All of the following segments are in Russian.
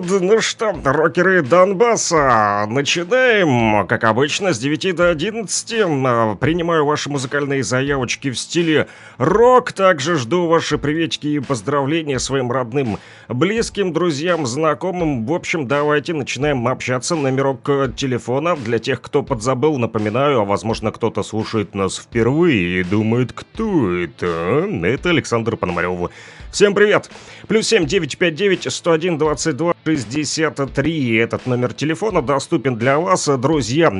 Ну что, рокеры Донбасса, начинаем, как обычно, с 9 до 11. А, принимаю ваши музыкальные заявочки в стиле рок. Также жду ваши приветики и поздравления своим родным, близким, друзьям, знакомым. В общем, давайте начинаем общаться. Номерок телефона для тех, кто подзабыл, напоминаю, а возможно кто-то слушает нас впервые и думает, кто это? Это Александр Пономарев. Всем привет! Плюс семь девять пять девять сто один двадцать два шестьдесят три. Этот номер телефона доступен для вас, друзья,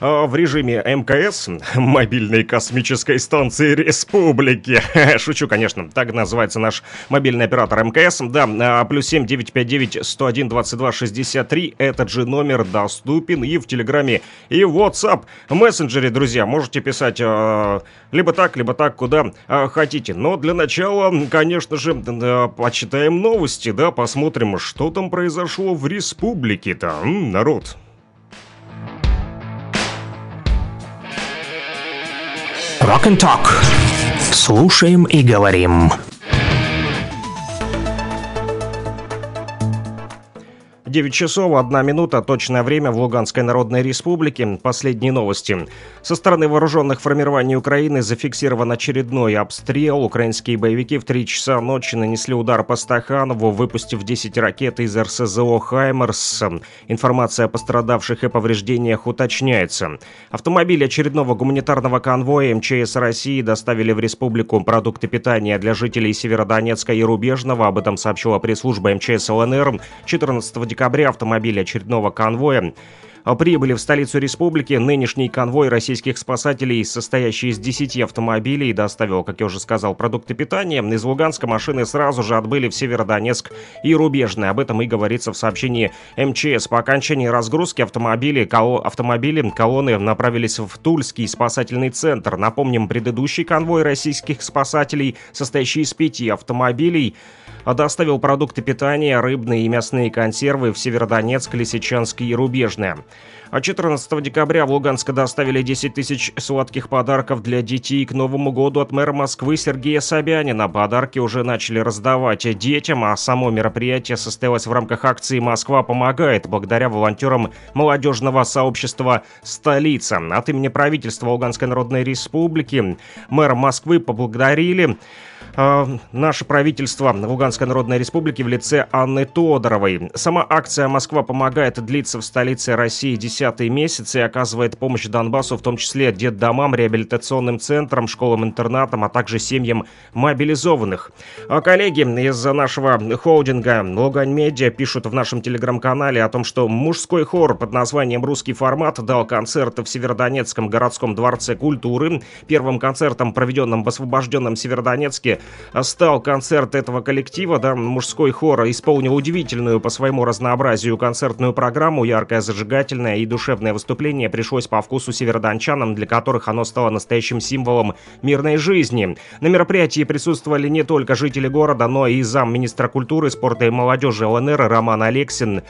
а, в режиме МКС, мобильной космической станции республики. Шучу, конечно, так называется наш мобильный оператор МКС. Да, а, плюс семь девять пять девять сто один двадцать два шестьдесят три. Этот же номер доступен и в Телеграме, и в WhatsApp мессенджере, друзья. Можете писать э, либо так, либо так, куда э, хотите. Но для начала конечно же, почитаем новости, да, посмотрим, что там произошло в республике-то, народ. Rock and Talk. Слушаем и говорим. 9 часов 1 минута, точное время в Луганской Народной Республике. Последние новости. Со стороны вооруженных формирований Украины зафиксирован очередной обстрел. Украинские боевики в 3 часа ночи нанесли удар по Стаханову, выпустив 10 ракет из РСЗО «Хаймерс». Информация о пострадавших и повреждениях уточняется. Автомобиль очередного гуманитарного конвоя МЧС России доставили в республику продукты питания для жителей Северодонецка и Рубежного. Об этом сообщила пресс-служба МЧС ЛНР 14 декабря декабря автомобиль очередного конвоя прибыли в столицу республики. Нынешний конвой российских спасателей, состоящий из 10 автомобилей, доставил, как я уже сказал, продукты питания. Из Луганска машины сразу же отбыли в Северодонецк и Рубежный. Об этом и говорится в сообщении МЧС. По окончании разгрузки автомобили, кол... автомобили колонны направились в Тульский спасательный центр. Напомним, предыдущий конвой российских спасателей, состоящий из пяти автомобилей, доставил продукты питания, рыбные и мясные консервы в Северодонецк, Лисичанск и Рубежное. А 14 декабря в Луганск доставили 10 тысяч сладких подарков для детей к Новому году от мэра Москвы Сергея Собянина. Подарки уже начали раздавать детям, а само мероприятие состоялось в рамках акции «Москва помогает» благодаря волонтерам молодежного сообщества «Столица». От имени правительства Луганской Народной Республики мэра Москвы поблагодарили э, наше правительство Луганской Народной Республики в лице Анны Тодоровой. Сама акция «Москва помогает» длится в столице России 10 месяц и оказывает помощь Донбассу, в том числе детдомам, реабилитационным центрам, школам-интернатам, а также семьям мобилизованных. А коллеги из нашего холдинга Лугань Медиа пишут в нашем телеграм-канале о том, что мужской хор под названием «Русский формат» дал концерт в Северодонецком городском дворце культуры. Первым концертом, проведенным в освобожденном Северодонецке, стал концерт этого коллектива, да, мужской хор исполнил удивительную по своему разнообразию концертную программу, яркое, зажигательное и душевное выступление пришлось по вкусу северодончанам, для которых оно стало настоящим символом мирной жизни. На мероприятии присутствовали не только жители города, но и замминистра культуры, спорта и молодежи ЛНР Роман Алексин,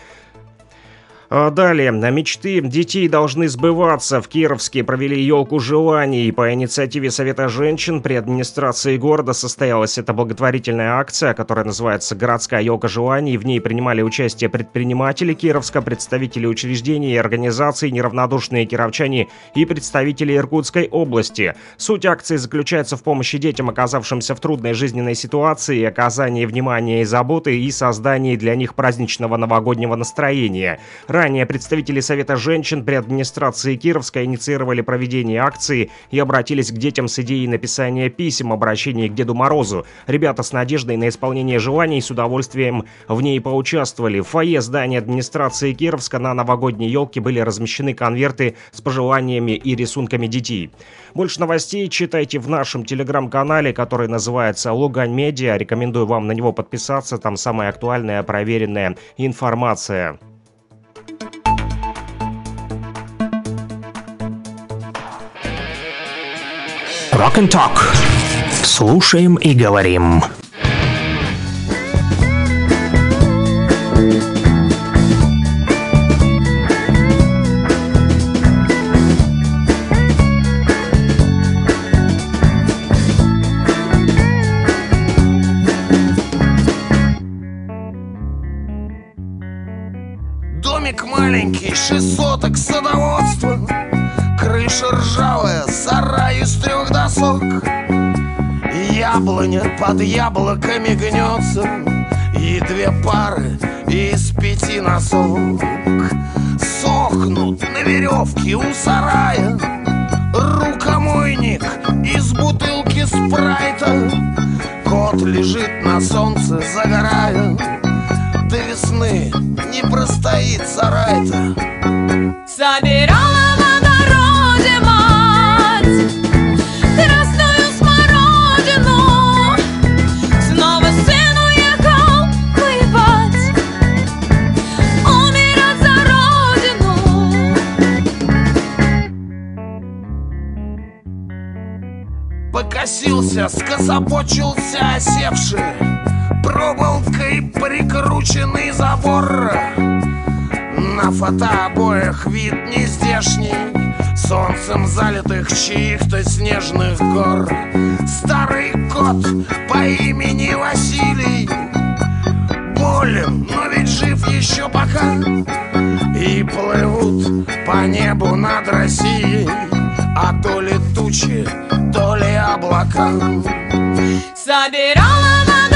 далее. Мечты детей должны сбываться. В Кировске провели елку желаний. По инициативе Совета женщин при администрации города состоялась эта благотворительная акция, которая называется «Городская елка желаний». В ней принимали участие предприниматели Кировска, представители учреждений и организаций, неравнодушные кировчане и представители Иркутской области. Суть акции заключается в помощи детям, оказавшимся в трудной жизненной ситуации, оказании внимания и заботы и создании для них праздничного новогоднего настроения. Ранее представители Совета женщин при администрации Кировска инициировали проведение акции и обратились к детям с идеей написания писем обращений к Деду Морозу. Ребята с надеждой на исполнение желаний с удовольствием в ней поучаствовали. В фойе здания администрации Кировска на новогодней елке были размещены конверты с пожеланиями и рисунками детей. Больше новостей читайте в нашем телеграм-канале, который называется Лугань Медиа. Рекомендую вам на него подписаться, там самая актуальная проверенная информация. Rock and Talk. Слушаем и говорим. Домик маленький, шесть соток садоводства Крыша ржавая, сарай из трех досок. Яблоня под яблоками гнется И две пары из пяти носок. Сохнут на веревке у сарая Рукомойник из бутылки спрайта. Кот лежит на солнце, загорая До весны не простоит сарай-то Собирала Покосился, скособочился осевший. Проволокой прикрученный забор. На фотообоях вид нездешний Солнцем залитых чьих-то снежных гор. Старый кот по имени Василий. Болен, но ведь жив еще пока. И плывут по небу над Россией. А то ли тучи, то ли облака Собирала в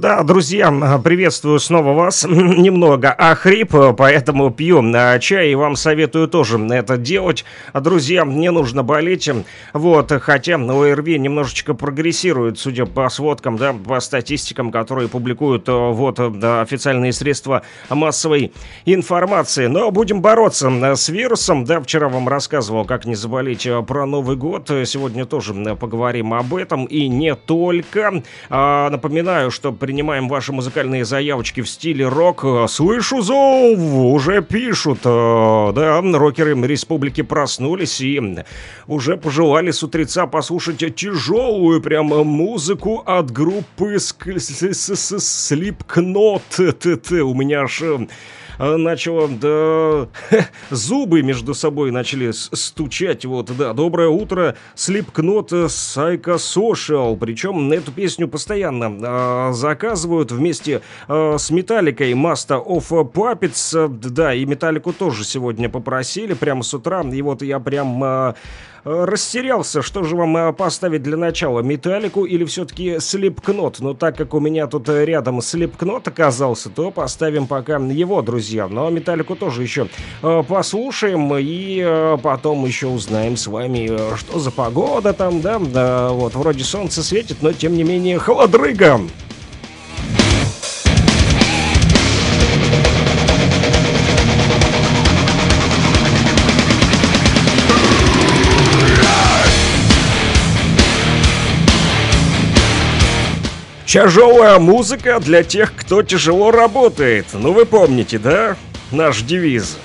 Да, друзья, приветствую снова вас. Немного охрип, поэтому пью а, чай и вам советую тоже это делать. Друзья, не нужно болеть. Вот, хотя ОРВИ немножечко прогрессирует, судя по сводкам, да, по статистикам, которые публикуют э, вот официальные средства массовой информации. Но будем бороться э, с вирусом. Да, вчера вам рассказывал, как не заболеть э, про Новый год. Сегодня тоже поговорим об этом и не только. А, Напоминаю, что принимаем ваши музыкальные заявочки в стиле рок. Слышу зов, уже пишут. Э, Да, рокеры республики проснулись и уже пожелали с утреца послушать тяжелую прям музыку от группы Slipknot. У меня аж э, начало, да, зубы между собой начали стучать, вот, да, доброе утро, Slipknot Psycho Social, причем эту песню постоянно э, заказывают вместе э, с Металликой Master of Puppets, Э, да, и Металлику тоже сегодня попросили прямо с утра, и вот я прям... э, э, Растерялся, что же вам э, поставить для начала, Металлику или все-таки Slipknot? Но так как у меня тут э, рядом Slipknot оказался, то поставим пока его, друзья. Но Металлику тоже еще э, послушаем и э, потом еще узнаем с вами, э, что за погода там, да, да, вот, вроде солнце светит, но тем не менее холодрыга. Тяжелая музыка для тех, кто тяжело работает. Ну вы помните, да? Наш девиз.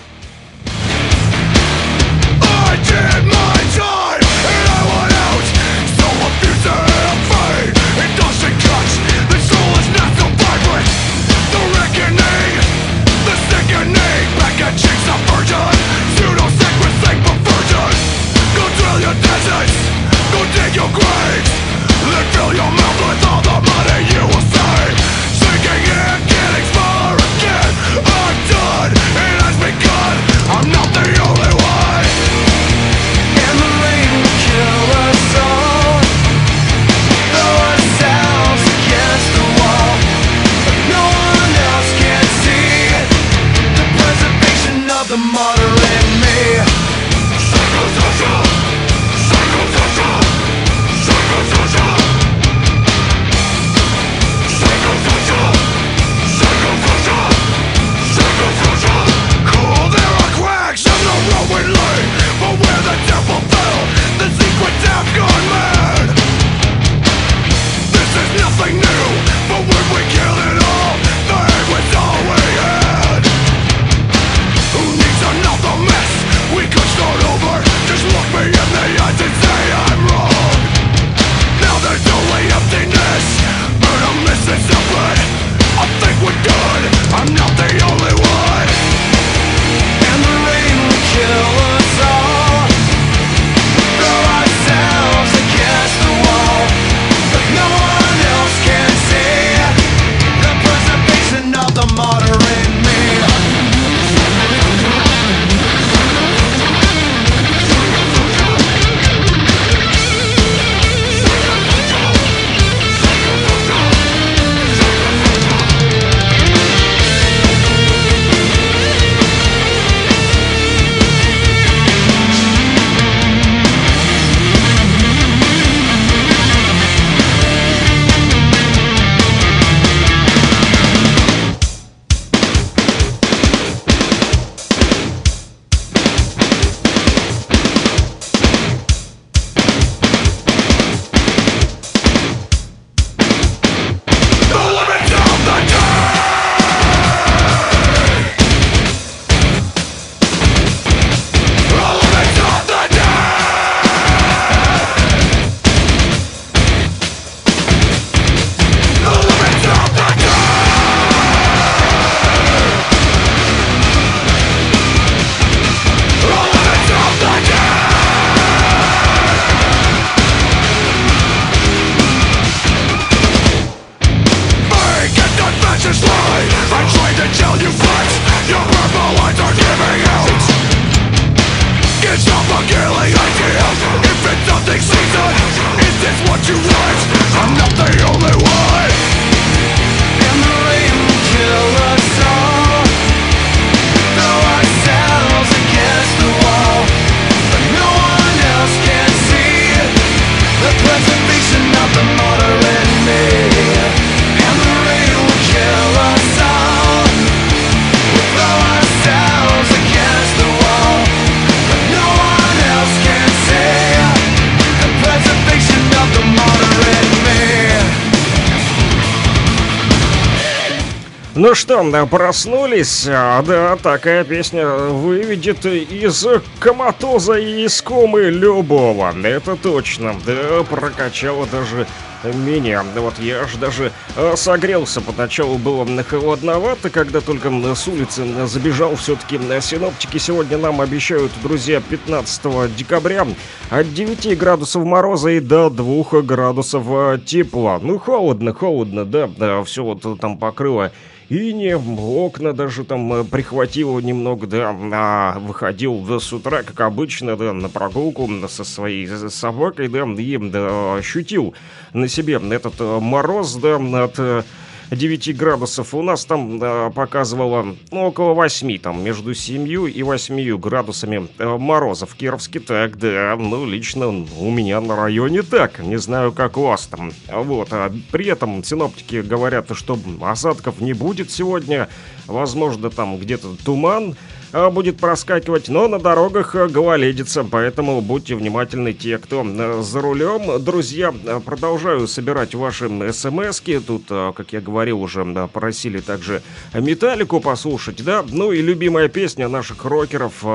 Что, да, проснулись? А, да, такая песня выведет из коматоза и из комы любого. Это точно. Да, прокачала даже меня. Вот я аж даже э, согрелся. Поначалу было холодновато, когда только с улицы забежал. Все-таки синоптики сегодня нам обещают, друзья, 15 декабря от 9 градусов мороза и до 2 градусов э, тепла. Ну, холодно, холодно, да, да, все вот там покрыло и не окна даже там э, прихватило немного, да, а выходил да, с утра, как обычно, да, на прогулку со своей собакой, да, и да, ощутил на себе этот э, мороз, да, от 9 градусов. У нас там э, показывало ну, около 8, там между 7 и 8 градусами э, мороза в Кировске. Так, да, ну лично у меня на районе так. Не знаю, как у вас там. Вот, а при этом синоптики говорят, что осадков не будет сегодня. Возможно, там где-то туман. А, будет проскакивать, но на дорогах э, гололедица, поэтому будьте внимательны те, кто э, за рулем. Друзья, э, продолжаю собирать ваши смски. Тут, как я говорил, уже просили также металлику послушать, да. Ну и любимая песня наших рокеров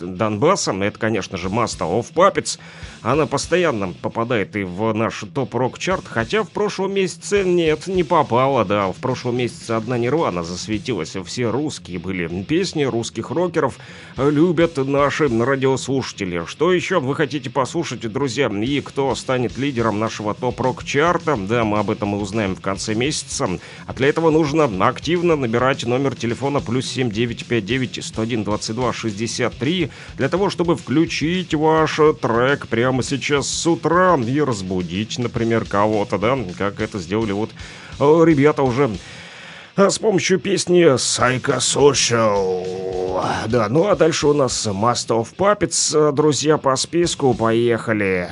Донбасса, это, конечно же, Master of Puppets. Она постоянно попадает и в наш топ-рок-чарт, хотя в прошлом месяце нет, не попала, да. В прошлом месяце одна Нирвана засветилась, все русские были песни русских рокеров любят наши радиослушатели. Что еще вы хотите послушать, друзья? И кто станет лидером нашего топ-рок-чарта? Да, мы об этом и узнаем в конце месяца. А для этого нужно активно набирать номер телефона плюс 7959 101 22 63 для того, чтобы включить ваш трек прямо сейчас с утра и разбудить, например, кого-то, да, как это сделали вот э, ребята уже э, с помощью песни Psychosocial. Да, ну а дальше у нас Master of Puppets, друзья, по списку, поехали.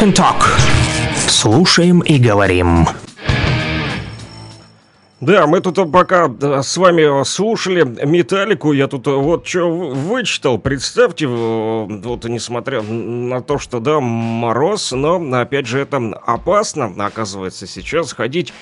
Rock and Talk. Слушаем и говорим. Да, мы тут пока с вами слушали Металлику, я тут вот что вычитал. Представьте, вот несмотря на то, что да, мороз, но опять же это опасно, оказывается, сейчас ходить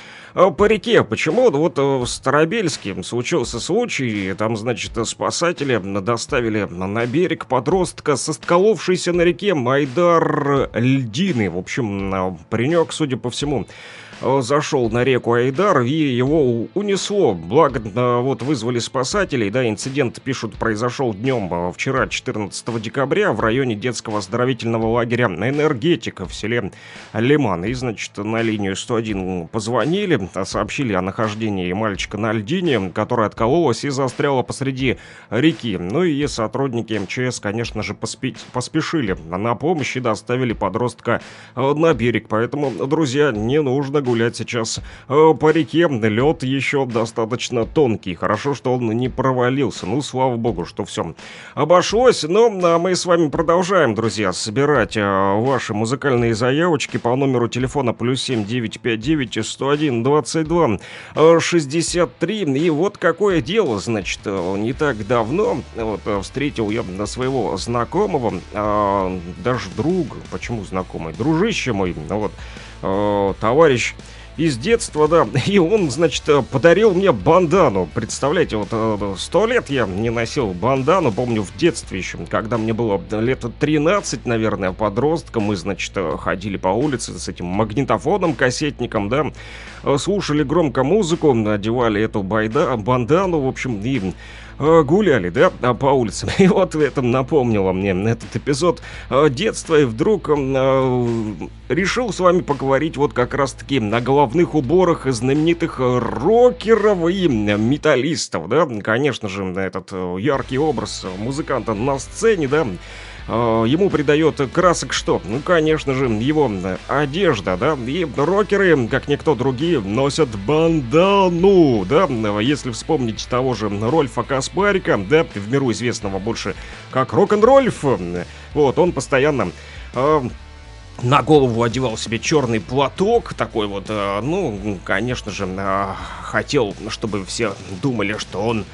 по реке. Почему? Вот в Старобельске случился случай, там, значит, спасатели доставили на берег подростка, сосколовшийся на реке Майдар Льдины. В общем, паренек, судя по всему, Э, зашел на реку Айдар и его унесло. Благо, э, вот вызвали спасателей, да, инцидент, пишут, произошел днем э, вчера, 14 декабря, в районе детского оздоровительного лагеря «Энергетика» в селе Лиман. И, значит, на линию 101 позвонили, сообщили о нахождении мальчика на льдине, которая откололась и застряла посреди реки. Ну и сотрудники МЧС, конечно же, поспи поспешили на помощь и доставили подростка на берег. Поэтому, друзья, не нужно гулять сейчас э, по реке. Лед еще достаточно тонкий. Хорошо, что он не провалился. Ну, слава богу, что все обошлось. Но а мы с вами продолжаем, друзья, собирать э, ваши музыкальные заявочки по номеру телефона плюс 7 959 101 22 63. И вот какое дело, значит, э, не так давно вот, встретил я своего знакомого, даже друга, почему знакомый, дружище мой, вот, э, товарищ из детства, да, и он, значит, подарил мне бандану. Представляете, вот э, сто лет я не носил бандану, помню, в детстве еще, когда мне было лет 13, наверное, подростком, мы, значит, ходили по улице с этим магнитофоном, кассетником, да, слушали громко музыку, надевали эту байда, бандану, в общем, и Э, гуляли, да, а, по улицам. И вот это напомнило мне этот эпизод э, детства. И вдруг э, решил с вами поговорить вот как раз-таки на головных уборах знаменитых рокеров и металлистов, да. Конечно же, этот яркий образ музыканта на сцене, да, э, ему придает красок что? Ну, конечно же, его одежда, да, и рокеры, как никто другие, носят бандану, да, если вспомнить того же Рольфа Каспарика, да, в миру известного больше как рок-н-рольф, вот, он постоянно... Э, на голову одевал себе черный платок, такой вот, э, ну, конечно же, э, хотел, чтобы все думали, что он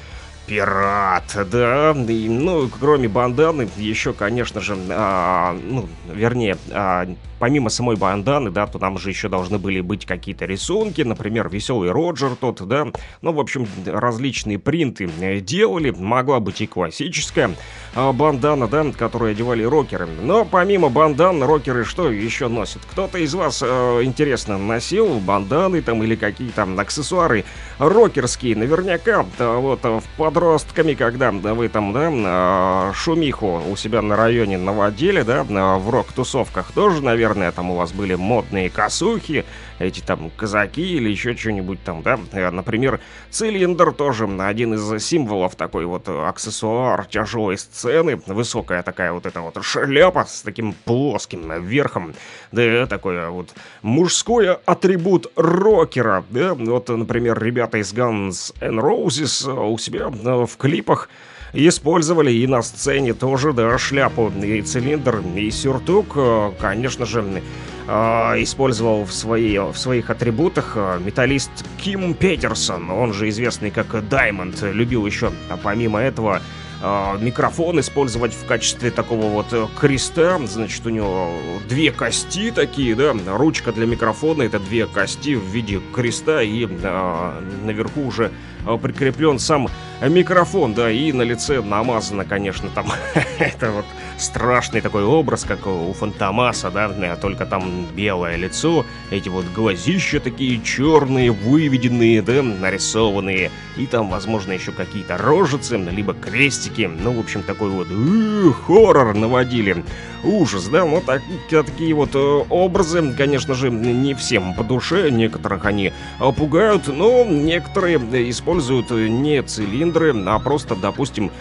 Пират, да, и, ну, кроме банданы, еще, конечно же, а, ну, вернее, а, помимо самой банданы, да, то там же еще должны были быть какие-то рисунки, например, веселый Роджер тот, да, ну, в общем, различные принты э, делали, могла быть и классическая а, бандана, да, которую одевали рокеры, но помимо бандан, рокеры что еще носят? Кто-то из вас, э, интересно, носил банданы там или какие-то аксессуары рокерские, наверняка, да, вот, в подростками, когда да, вы там, да, а, шумиху у себя на районе наводили, да, в рок-тусовках тоже, наверное, там у вас были модные косухи, эти там казаки или еще что-нибудь там, да. Э, например, цилиндр тоже один из символов такой вот аксессуар тяжелой сцены. Высокая такая вот эта вот шляпа с таким плоским верхом. Да, такой вот мужской атрибут рокера. Да, вот, например, ребята из Guns N' Roses у себя э, в клипах использовали и на сцене тоже, да, шляпу, и цилиндр, и сюртук, э, конечно же, э, использовал в, свои, в своих атрибутах э, металлист Ким Петерсон, он же известный как Даймонд, любил еще, а помимо этого, микрофон использовать в качестве такого вот креста. Значит, у него две кости такие, да, ручка для микрофона, это две кости в виде креста, и э, наверху уже прикреплен сам микрофон, да, и на лице намазано, конечно, там. Это вот страшный такой образ, как у Фантомаса, да, только там белое лицо, эти вот глазища такие черные, выведенные, да, нарисованные, и там, возможно, еще какие-то рожицы, либо крестики, ну, в общем, такой вот э, хоррор наводили, ужас, да, вот так, такие вот э, образы, конечно же, не всем по душе, некоторых они пугают, но некоторые используют не цилиндры, а просто, допустим,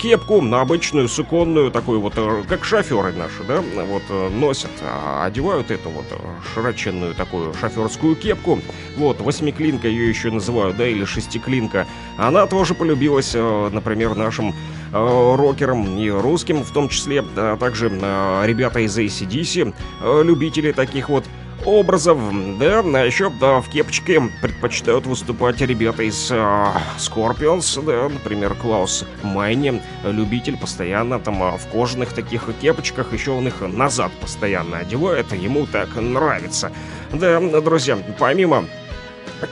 кепку обычную, суконную, такую вот как шоферы наши, да, вот э, носят, а, одевают эту вот э, широченную такую шоферскую кепку, вот, восьмиклинка ее еще называют, да, или шестиклинка, она тоже полюбилась, э, например, нашим э, рокерам и русским, в том числе, а также э, ребята из ACDC, э, любители таких вот образов, да, а еще да, в кепочке предпочитают выступать ребята из э, Scorpions, да, например, Клаус Майни, любитель постоянно там э, в кожаных таких кепочках, еще он их назад постоянно одевает, ему так нравится. Да, друзья, помимо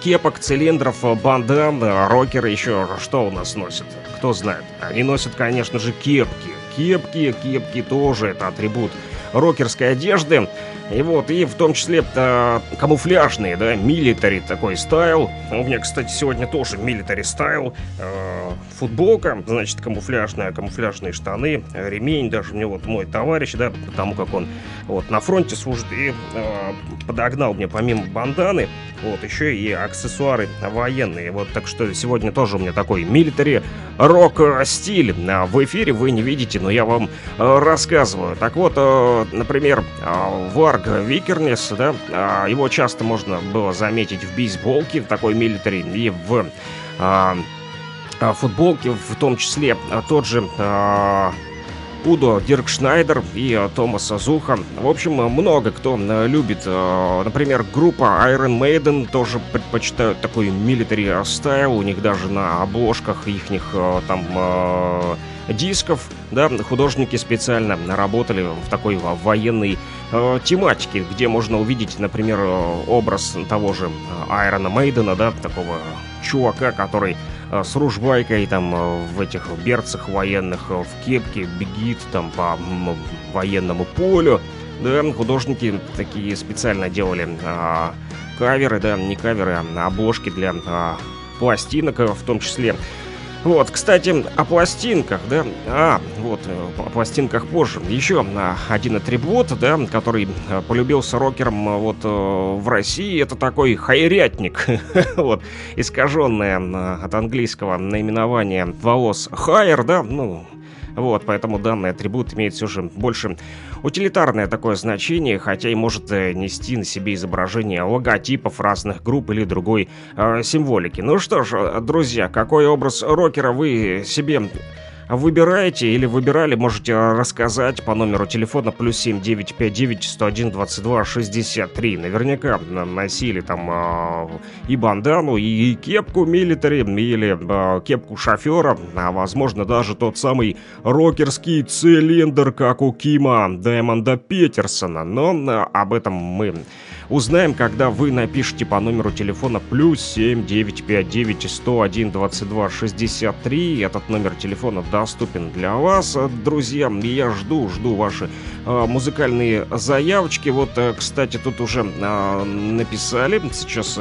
кепок, цилиндров, бандан, рокеры еще что у нас носят? Кто знает? Они носят, конечно же, кепки. Кепки, кепки тоже это атрибут рокерской одежды. И вот, и в том числе э, камуфляжные, да, military такой style. У меня, кстати, сегодня тоже military style. Э, футболка, значит, камуфляжная, камуфляжные штаны, ремень даже мне вот мой товарищ, да, потому как он вот на фронте служит и э, подогнал мне помимо банданы, вот еще и аксессуары военные. Вот так что сегодня тоже у меня такой милитари рок стиль. А в эфире вы не видите, но я вам рассказываю. Так вот, например, э, Варг Викернес, да, э, его часто можно было заметить в бейсболке, в такой милитари, и в э, э, футболке, в том числе э, тот же э, Удо Диркшнайдер и Томас Зуха. В общем, много кто любит. Например, группа Iron Maiden тоже предпочитают такой military style. У них даже на обложках их там дисков, да, художники специально работали в такой во- военной э, тематике, где можно увидеть, например, э, образ того же Айрона Мейдена, да, такого чувака, который э, с ружбайкой там э, в этих берцах военных, э, в кепке бегит там по военному полю. Да, художники такие специально делали а, каверы, да, не каверы, а обложки для а, пластинок э, в том числе. Вот, кстати, о пластинках, да, а, вот, э, о пластинках позже. Еще один атрибут, да, который а, полюбился рокерам а, вот э, в России, это такой хайрятник, вот, искаженное от английского наименование волос хайр, да, ну, вот, поэтому данный атрибут имеет все же больше утилитарное такое значение, хотя и может э, нести на себе изображение логотипов разных групп или другой э, символики. Ну что ж, э, друзья, какой образ рокера вы себе выбираете или выбирали, можете рассказать по номеру телефона плюс 7 959 101 22 63. Наверняка на- носили там э, и бандану, и кепку милитари, или э, кепку шофера, а возможно даже тот самый рокерский цилиндр, как у Кима Даймонда Петерсона. Но э, об этом мы узнаем, когда вы напишите по номеру телефона плюс 7 959 101 22 63. Этот номер телефона доступен для вас, друзья. Я жду, жду ваши э, музыкальные заявочки. Вот, э, кстати, тут уже э, написали. Сейчас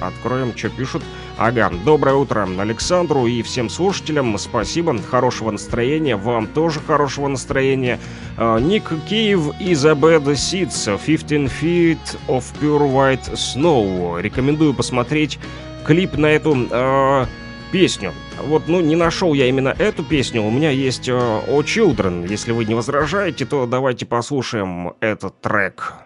откроем, что пишут. Ага, доброе утро Александру и всем слушателям. Спасибо, хорошего настроения. Вам тоже хорошего настроения. Э, Ник Киев из A Bad Seeds 15 Feet of Pure White Snow. Рекомендую посмотреть клип на эту э, песню. Вот, ну, не нашел я именно эту песню. У меня есть э, O Children. Если вы не возражаете, то давайте послушаем этот трек.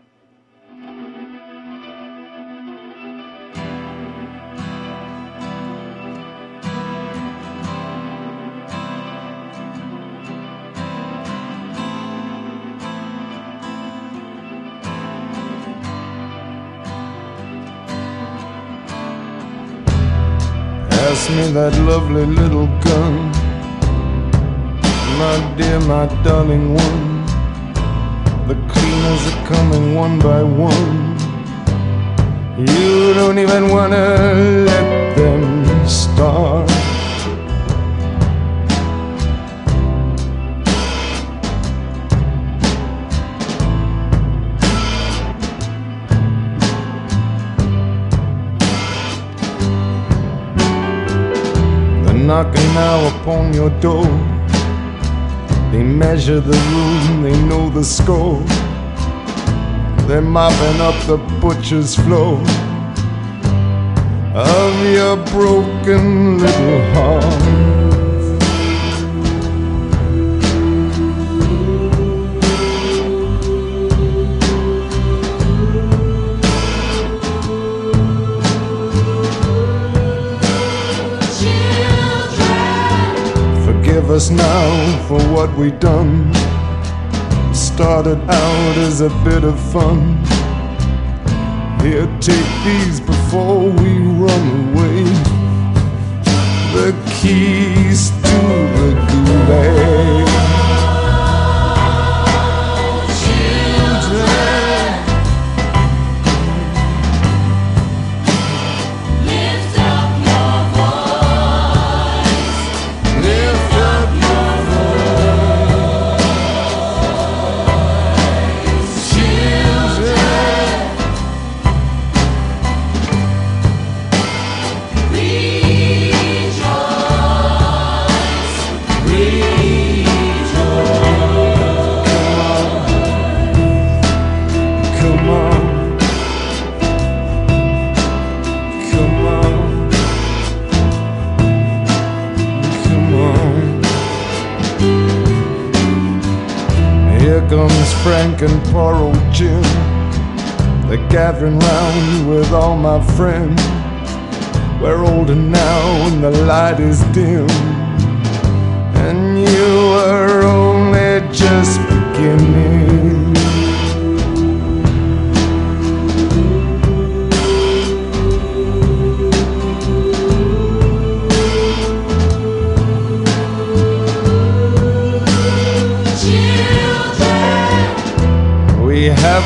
Me that lovely little gun, my dear, my darling one. The cleaners are coming one by one. You don't even wanna let them start. Knocking now upon your door. They measure the room, they know the score. They're mopping up the butcher's floor of your broken little heart. Forgive us now for what we done. Started out as a bit of fun. Here, take these before we run away. The keys to the gulag. Poor old Jim. They're gathering round with all my friends. We're older now and the light is dim. And you were only just beginning.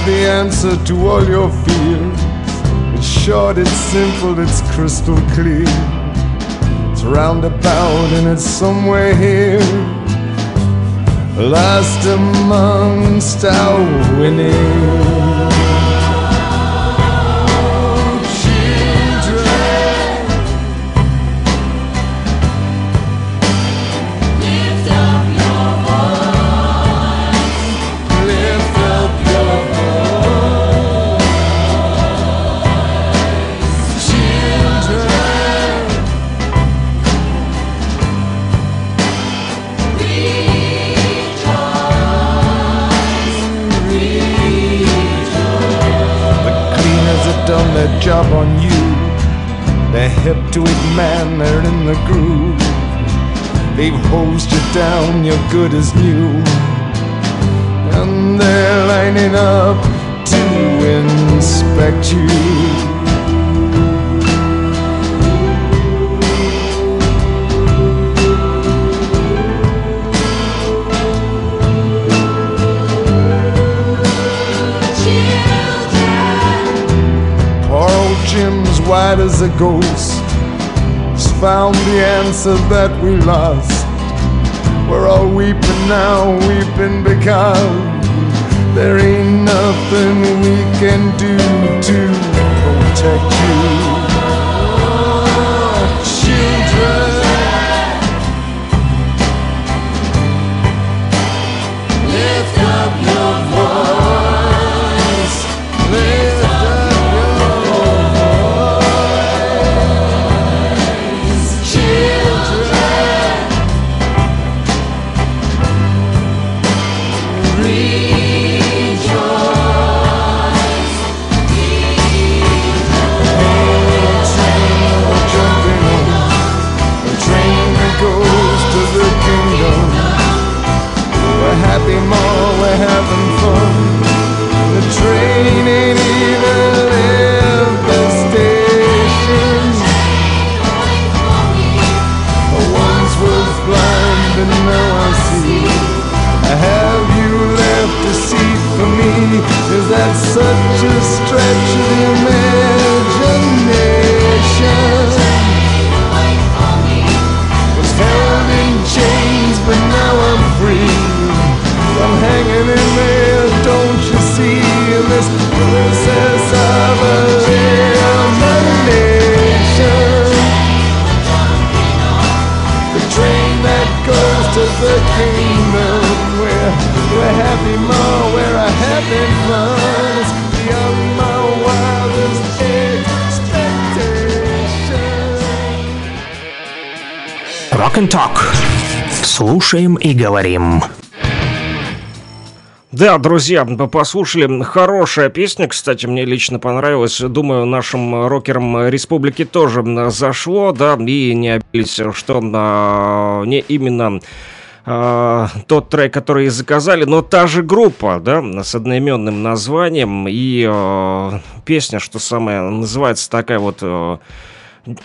The answer to all your fears. It's short, it's simple, it's crystal clear. It's roundabout and it's somewhere here. Last amongst our winning. Job on you. They're hip to it, man. They're in the groove. They've hosed you down. You're good as new and they're lining up to inspect you. As a ghost. He's found the answer that we lost. We're all weeping now, weeping because there ain't nothing we can do to protect you. Rock and Talk. Слушаем и говорим. Да, друзья, послушали. Хорошая песня, кстати, мне лично понравилась. Думаю, нашим рокерам республики тоже зашло, да, и не обиделись, что а, не именно а, тот трек, который заказали, но та же группа, да, с одноименным названием. И а, песня, что самое, называется такая вот... а,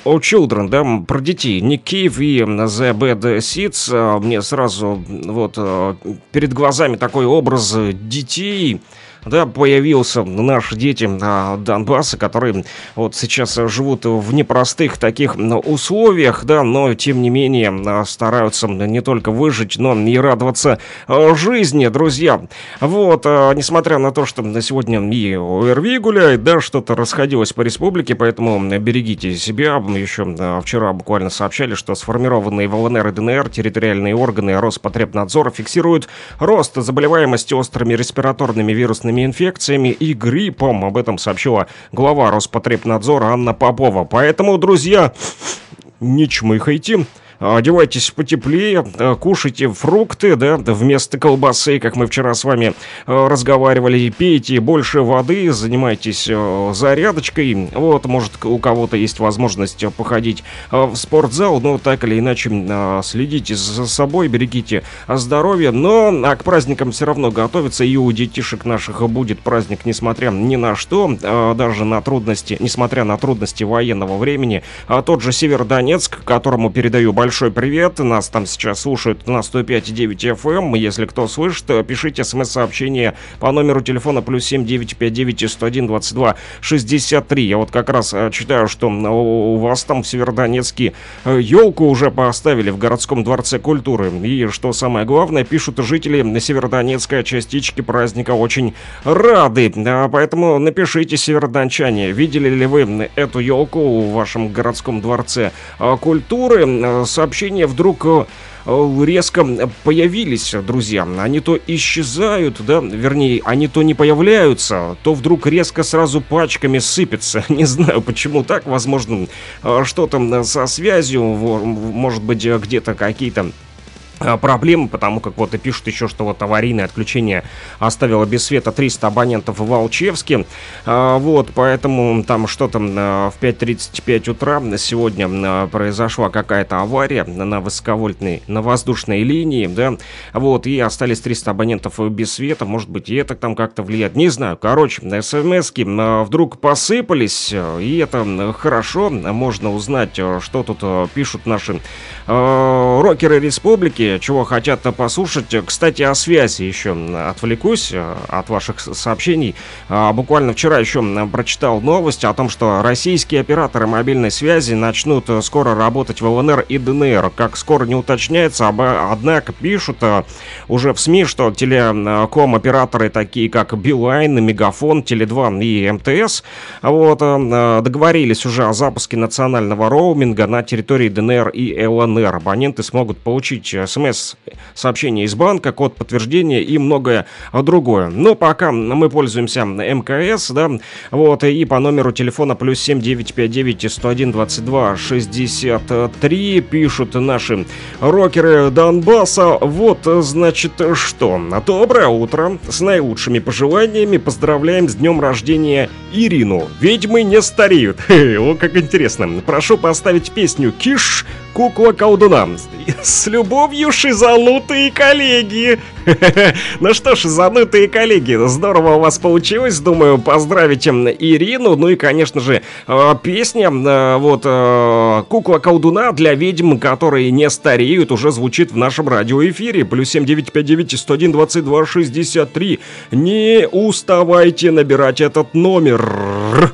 о Children, да, про детей. Ник Кейв и The Bad Seeds. А, Мне сразу вот а, перед глазами такой образ детей, да, появился наши дети а, Донбасса, которые вот сейчас живут в непростых таких условиях, да, но тем не менее а, стараются не только выжить, но и радоваться а, жизни, друзья. Вот, несмотря на то, что на сегодня и ОРВИ гуляет, да, что-то расходилось по республике, поэтому берегите себя. Еще вчера буквально сообщали, что сформированные в ЛНР и ДНР территориальные органы Роспотребнадзора фиксируют рост заболеваемости острыми респираторными вирусными инфекциями и гриппом. Об этом сообщила глава Роспотребнадзора Анна Попова. Поэтому, друзья, не чмыхайте. Одевайтесь потеплее, э, кушайте фрукты, да, вместо колбасы, как мы вчера с вами э, разговаривали, пейте больше воды, занимайтесь зарядочкой. Вот, может, у кого-то есть возможность походить в спортзал, но так или иначе следите за собой, берегите здоровье. Но а к праздникам все равно готовиться, и у детишек наших будет праздник, несмотря ни на что, даже на трудности, несмотря на трудности военного времени. А тот же Северодонецк, которому передаю большой привет, нас там сейчас слушают на 105,9 FM. Если кто слышит, э, пишите смс-сообщение по номеру телефона плюс 7959 101 22 63. Я вот как раз э, читаю, что у вас там в Северодонецке елку уже поставили в городском дворце культуры. И что самое главное, пишут жители Северодонецка частички праздника очень рады. А, Поэтому напишите, северодончане, видели ли вы эту елку в вашем городском дворце а, культуры? А, Сообщения вдруг э, э, резко появились, друзья. Они то исчезают, да, вернее, они то не появляются, то вдруг резко сразу пачками сыпятся. Не знаю, почему так, возможно, э, что-то со связью, может быть, где-то какие-то проблемы, потому как вот и пишут еще, что вот аварийное отключение оставило без света 300 абонентов в Волчевске. А, вот, поэтому там что-то а, в 5.35 утра сегодня а, произошла какая-то авария на высоковольтной, на воздушной линии, да, вот, и остались 300 абонентов без света, может быть, и это там как-то влияет, не знаю. Короче, смс-ки а, вдруг посыпались, и это хорошо, можно узнать, что тут пишут наши рокеры республики, чего хотят послушать. Кстати, о связи еще отвлекусь э, от ваших сообщений. А, Буквально вчера еще прочитал новость о том, что российские операторы мобильной связи начнут э, скоро работать в ЛНР и ДНР. Как скоро не уточняется, однако пишут э, уже в СМИ, что телеком-операторы такие как Билайн, Мегафон, Теле2 и МТС вот, договорились уже о запуске национального роуминга на территории ДНР и ЛНР. Абоненты смогут получить смс-сообщение из банка, код подтверждения и многое другое. Но пока мы пользуемся МКС, да, вот, и по номеру телефона плюс 7959 101 22 63 пишут наши рокеры Донбасса. Вот, значит, что. Доброе утро. С наилучшими пожеланиями поздравляем с днем рождения Ирину. Ведьмы не стареют. О, как интересно. Прошу поставить песню «Киш, кукла колдуна». С любовью, шизанутые коллеги. Ну что ж, занутые коллеги, здорово у вас получилось. Думаю, поздравить м, Ирину. Ну и, конечно же, э, песня э, вот э, «Кукла колдуна» для ведьм, которые не стареют, уже звучит в нашем радиоэфире. Плюс 7959 101 22 63. Не уставайте набирать этот номер.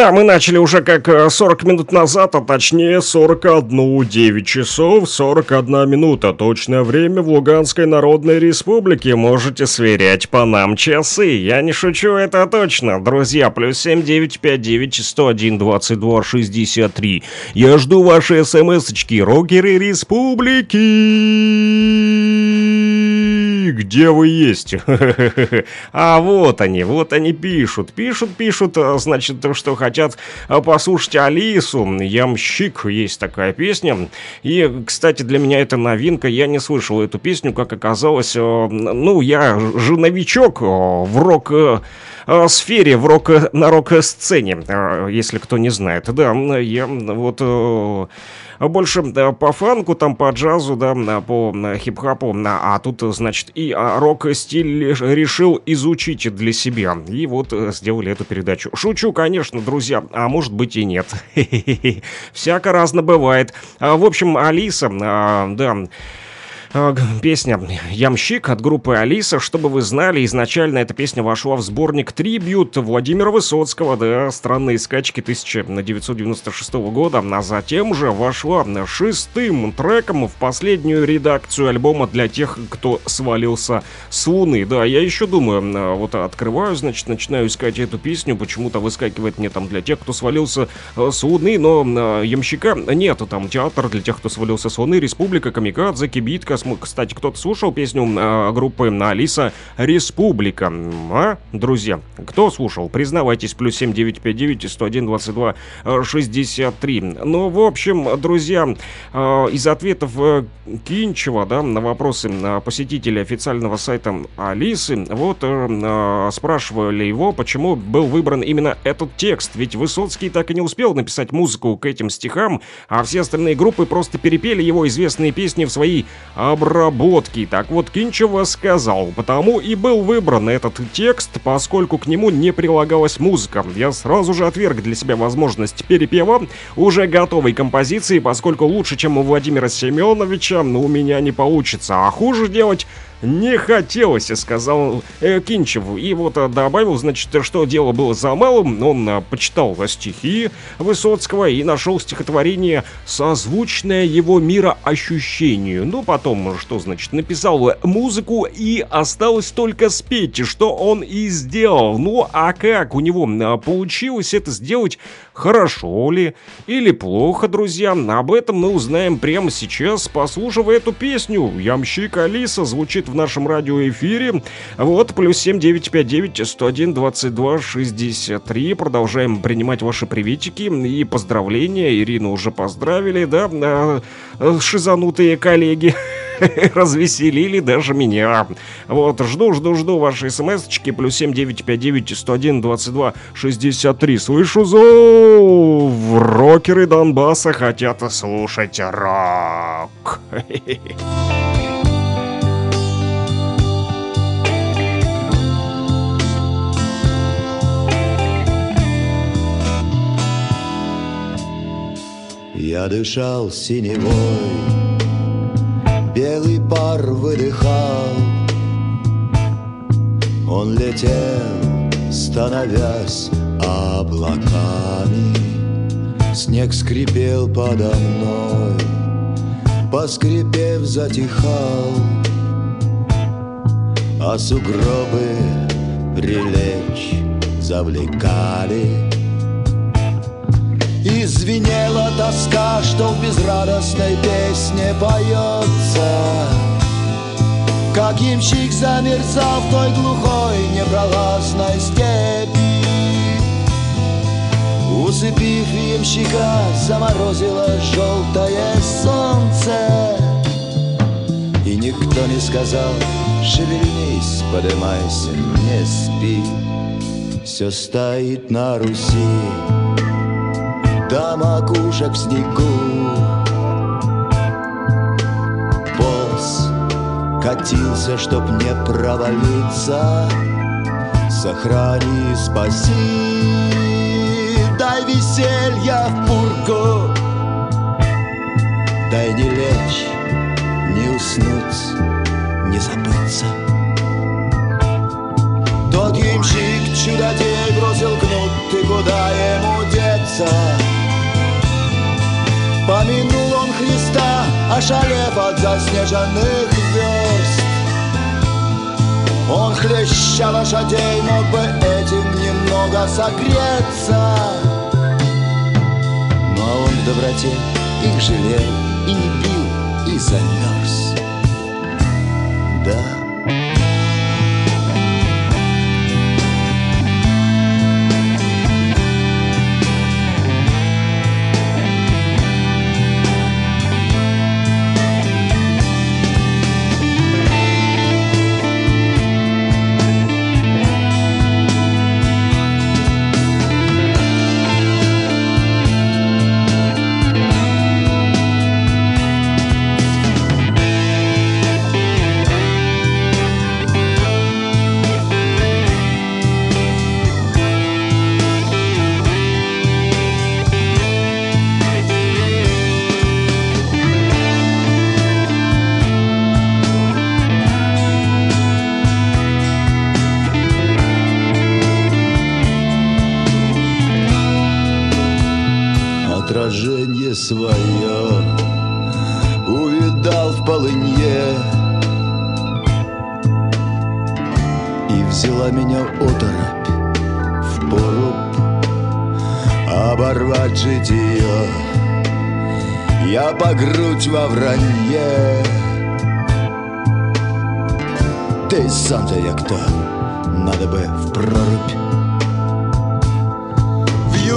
Да, мы начали уже как э, 40 минут назад, а точнее 41 9 часов 41 минута. Точное время в Луганской Народной Республике. Можете сверять по нам часы. Я не шучу, это точно. Друзья, плюс 7 959 101 22 63. Я жду ваши смс-очки. Рокеры Республики. Где вы есть? А вот они, вот они пишут. Пишут, пишут, а, значит, что хотят а, послушать Алису. Ямщик, есть такая песня. И, кстати, для меня это новинка. Я не слышал эту песню, как оказалось. э, Ну, я же новичок э, в рок э, э, сфере, в рок, на рок-сцене, э, если кто не знает. Да, я вот э, больше да, по фанку, там по джазу, да, по на, хип-хапу, на- а тут, э, значит, и а, рок-стиль решил изучить для себя. И вот э, сделали эту передачу. Шучу, конечно, друзья, а может быть и нет. Всяко разно бывает. А, В общем, Алиса, а, да, а, Песня «Ямщик» от группы «Алиса». Чтобы вы знали, изначально эта песня вошла в сборник «Трибьют» Владимира Высоцкого, да, «Странные скачки» 1996 года, а затем же вошла шестым треком в последнюю редакцию альбома для тех, кто свалился с Луны. Да, я еще думаю, а, вот открываю, значит, начинаю искать эту песню, почему-то выскакивает мне там для тех, кто свалился э, с Луны, но ямщика нету, там театр для тех, кто свалился с Луны, Республика, Камикадзе, Кибитка. См- Кстати, кто-то слушал песню э, группы Алиса Республика? А, друзья, кто слушал? Признавайтесь, плюс 7959 101 22 э, 63. Ну, в общем, друзья, э, из ответов э, Кинчева, да, на вопросы э, посетителей официального сайта Алисы, вот э, э, спрашивали его, почему был выбран именно этот текст, ведь Высоцкий так и не успел написать музыку к этим стихам, а все остальные группы просто перепели его известные песни в свои обработки. Так вот, Кинчева сказал, потому и был выбран этот текст, поскольку к нему не прилагалась музыка. Я сразу же отверг для себя возможность перепева уже готовой композиции, поскольку лучше, чем у Владимира Семеновича, ну, у меня не получится, а хуже делать не хотелось, сказал э, Кинчев. И вот э, добавил, значит, что дело было за малым. Он э, почитал стихи Высоцкого и нашел стихотворение, созвучное его мироощущению. Ну, потом, что значит, написал музыку и осталось только спеть, что он и сделал. Ну, а как у него э, получилось это сделать, хорошо ли или плохо, друзья, об этом мы узнаем прямо сейчас, послушав эту песню. Ямщик Алиса звучит в нашем радиоэфире. Вот, плюс 7959 101 22 63. Продолжаем принимать ваши приветики и поздравления. Ирину уже поздравили, да, а, э, шизанутые коллеги. развеселили даже меня. Вот, жду, жду, жду ваши смс-очки, плюс 7959 101 22 63. Слышу зов, рокеры Донбасса хотят слушать рок. Я дышал синевой, белый пар выдыхал. Он летел, становясь облаками. Снег скрипел подо мной, поскрипев, затихал. А сугробы прилечь завлекали. И звенела тоска, что в безрадостной песне поется. Как ямщик замерзал в той глухой непролазной степи. Усыпив ямщика, заморозило желтое солнце. И никто не сказал, шевельнись, подымайся, не спи. Все стоит на Руси до макушек в снегу Полз, катился, чтоб не провалиться Сохрани, спаси Дай веселья в пургу Дай не лечь, не уснуть, не забыться Тот ямщик чудодей бросил кнут Ты куда ему деться? Помянул он Христа, ошалев от заснеженных верст Он хлеща лошадей мог бы этим немного согреться. Но он в доброте их жалел и не пил, и замерз. Да,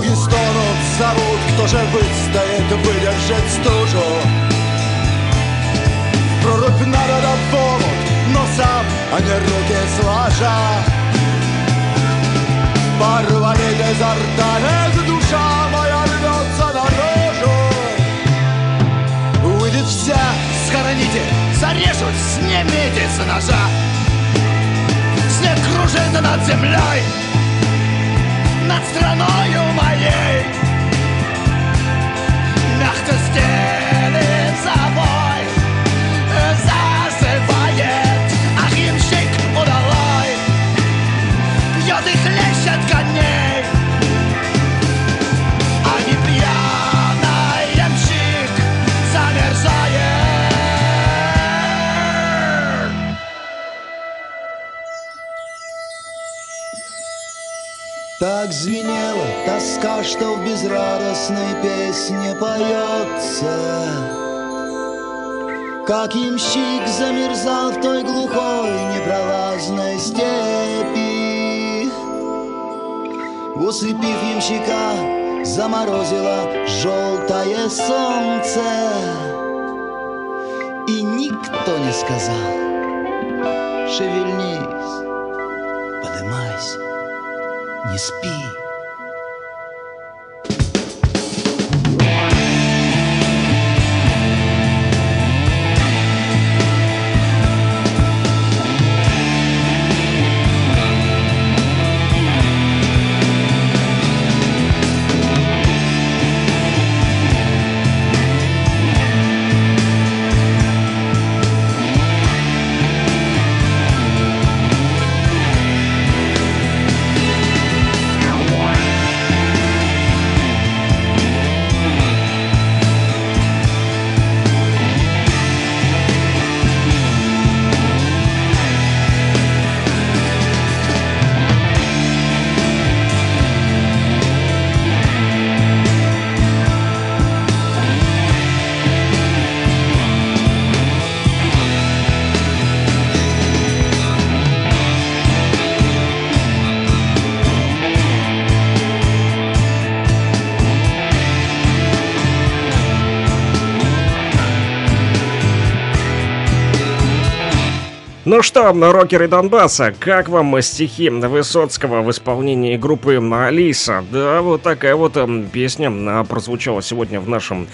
юге стонут, зовут, кто же выстоит, выдержит стужу прорубь надо да в омут, но сам, а не руки сложа Порвали изо рта, ведь душа моя рвется наружу Выйдет вся, схороните, зарежут, снимите с ножа Снег кружит над землей над страною моей. Мягко собой звенела тоска, что в безрадостной песне поется. Как ямщик замерзал в той глухой непролазной степи. Усыпив ямщика, заморозило желтое солнце. И никто не сказал Шевельнись, подымайся не спи. Ну что, рокеры Донбасса, как вам стихи Высоцкого в исполнении группы Алиса? Да, вот такая вот эм, песня прозвучала сегодня в нашем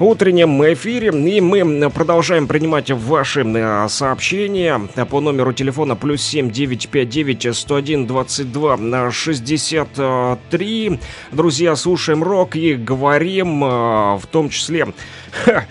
утреннем эфире. И мы продолжаем принимать ваши э, сообщения по номеру телефона плюс 7 959 101 22 63. Друзья, слушаем рок и говорим э, в том числе,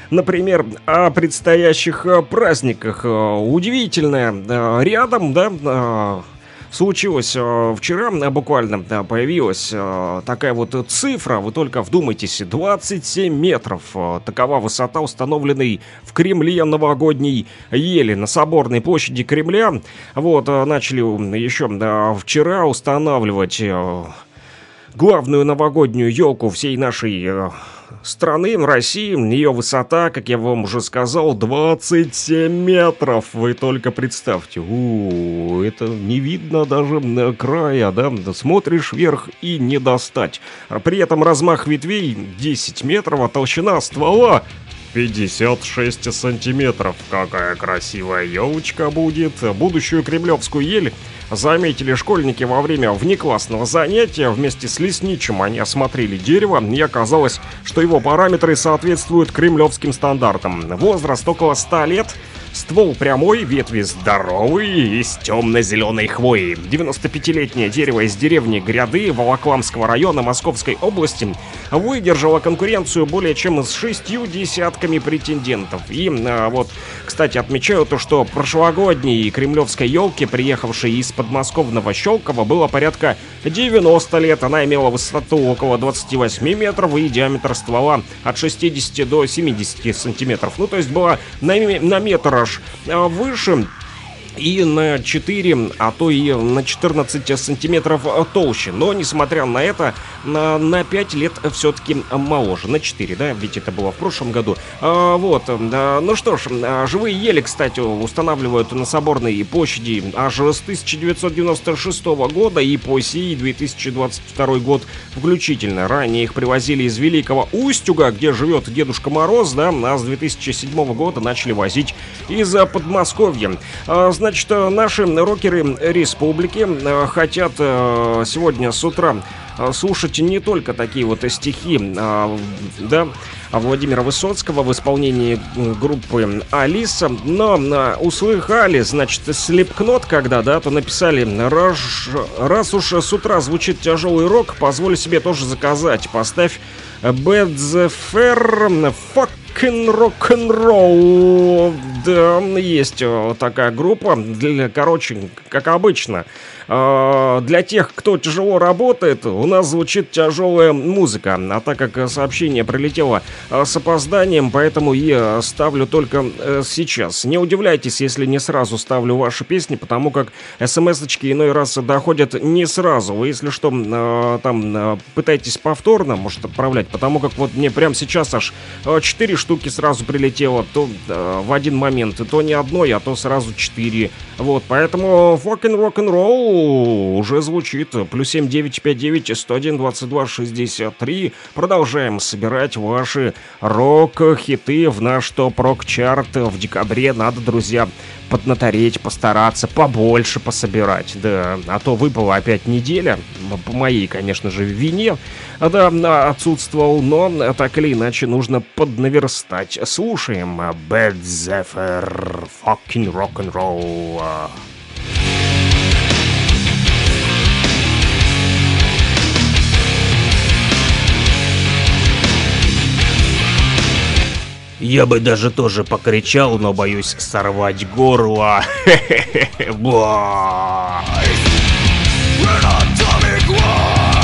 например, о предстоящих э, праздниках. Удивительное рядом, да, случилось э, вчера, э, буквально появилась э, такая вот цифра, вы только вдумайтесь, 27 метров. такова высота установленной в Кремле новогодней ели на Соборной площади Кремля. Вот, начали еще вчера устанавливать главную новогоднюю елку всей нашей страны, России. Ее высота, как я вам уже сказал, 27 метров. Вы только представьте. У, это не видно даже э, края, да? Смотришь вверх и не достать. При этом размах ветвей 10 метров, а толщина ствола 56 сантиметров. Какая красивая елочка будет. Будущую кремлевскую ель заметили школьники во время внеклассного занятия. Вместе с лесничим они осмотрели дерево, и оказалось, что его параметры соответствуют кремлевским стандартам. Возраст около 100 лет, ствол прямой, ветви здоровые, из темно-зеленой хвои. 95-летнее дерево из деревни Гряды Волокламского района Московской области выдержало конкуренцию более чем с шестью десятками претендентов. И а, вот, кстати, отмечаю то, что прошлогодней кремлевской елке, приехавшей из подмосковного Щелково, было порядка 90 лет. Она имела высоту около 28 метров и диаметр ствола от 60 до 70 сантиметров. Ну, то есть была на, на метр аж а, выше и на 4, а то и на 14 сантиметров толще. Но, несмотря на это, на, на 5 лет все-таки моложе. На 4, да, ведь это было в прошлом году. А, вот, а, ну что ж, а, живые ели, кстати, устанавливают на Соборной площади аж с 1996 года и по сей 2022 год включительно. Ранее их привозили из Великого Устюга, где живет Дедушка Мороз, да, а с 2007 года начали возить из Подмосковья. А, Значит, э, наши рокеры республики э, хотят э, сегодня с утра э, слушать не только такие вот стихи, а, да, Владимира Высоцкого в исполнении группы Алиса, но услыхали, значит, слепкнот, когда, да, то написали, раз уж с утра звучит тяжелый рок, позволь себе тоже заказать, поставь Bad the Fair, fucking rock'n'roll. Да, есть э, такая группа, для, короче, как обычно. Э, Для тех, кто тяжело работает, у нас звучит тяжелая музыка. А так как сообщение прилетело э, с опозданием, поэтому я ставлю только э, сейчас. Не удивляйтесь, если не сразу ставлю ваши песни, потому как смс-очки иной раз доходят не сразу. Вы, если что, э, там э, пытаетесь повторно, может, отправлять, потому как вот мне прямо сейчас аж 4 штуки сразу прилетело, то э, в один момент, то не одной, а то сразу 4. Вот, поэтому fucking уже звучит. Плюс 7 959 101 22 63. Продолжаем собирать ваши рок-хиты в наш топ-рок-чарт. В декабре надо, друзья, поднатореть, постараться, побольше пособирать, да. А то выпала опять неделя, по моей, конечно же, вине, да, отсутствовал, но так или иначе нужно поднаверстать. Слушаем Bad Zephyr, fucking rock'n'roll. Я бы даже тоже покричал, но боюсь сорвать горло. We're not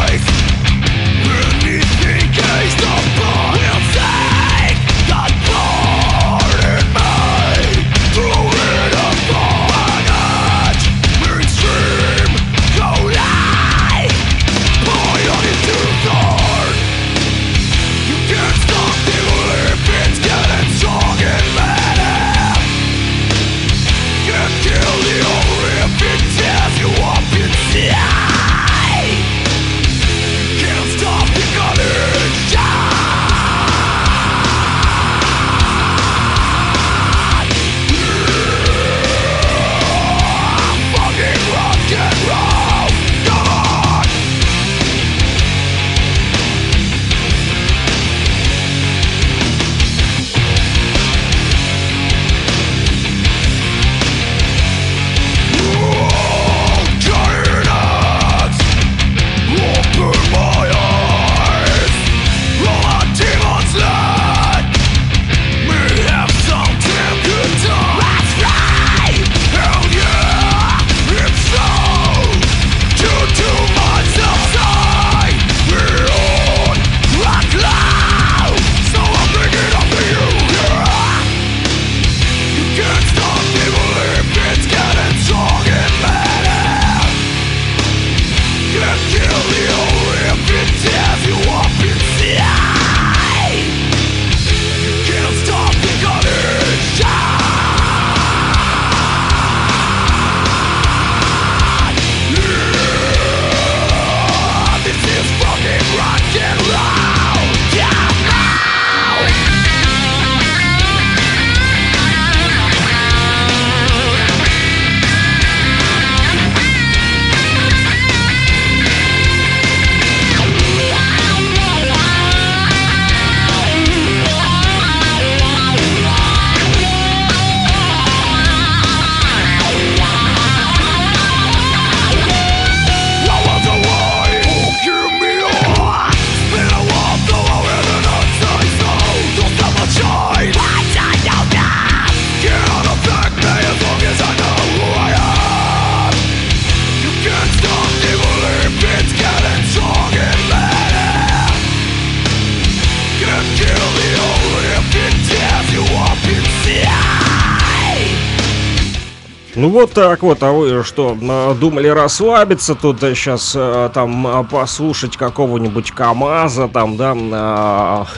так вот, а вы что, э, думали расслабиться тут сейчас там э, послушать какого-нибудь КамАЗа там, да,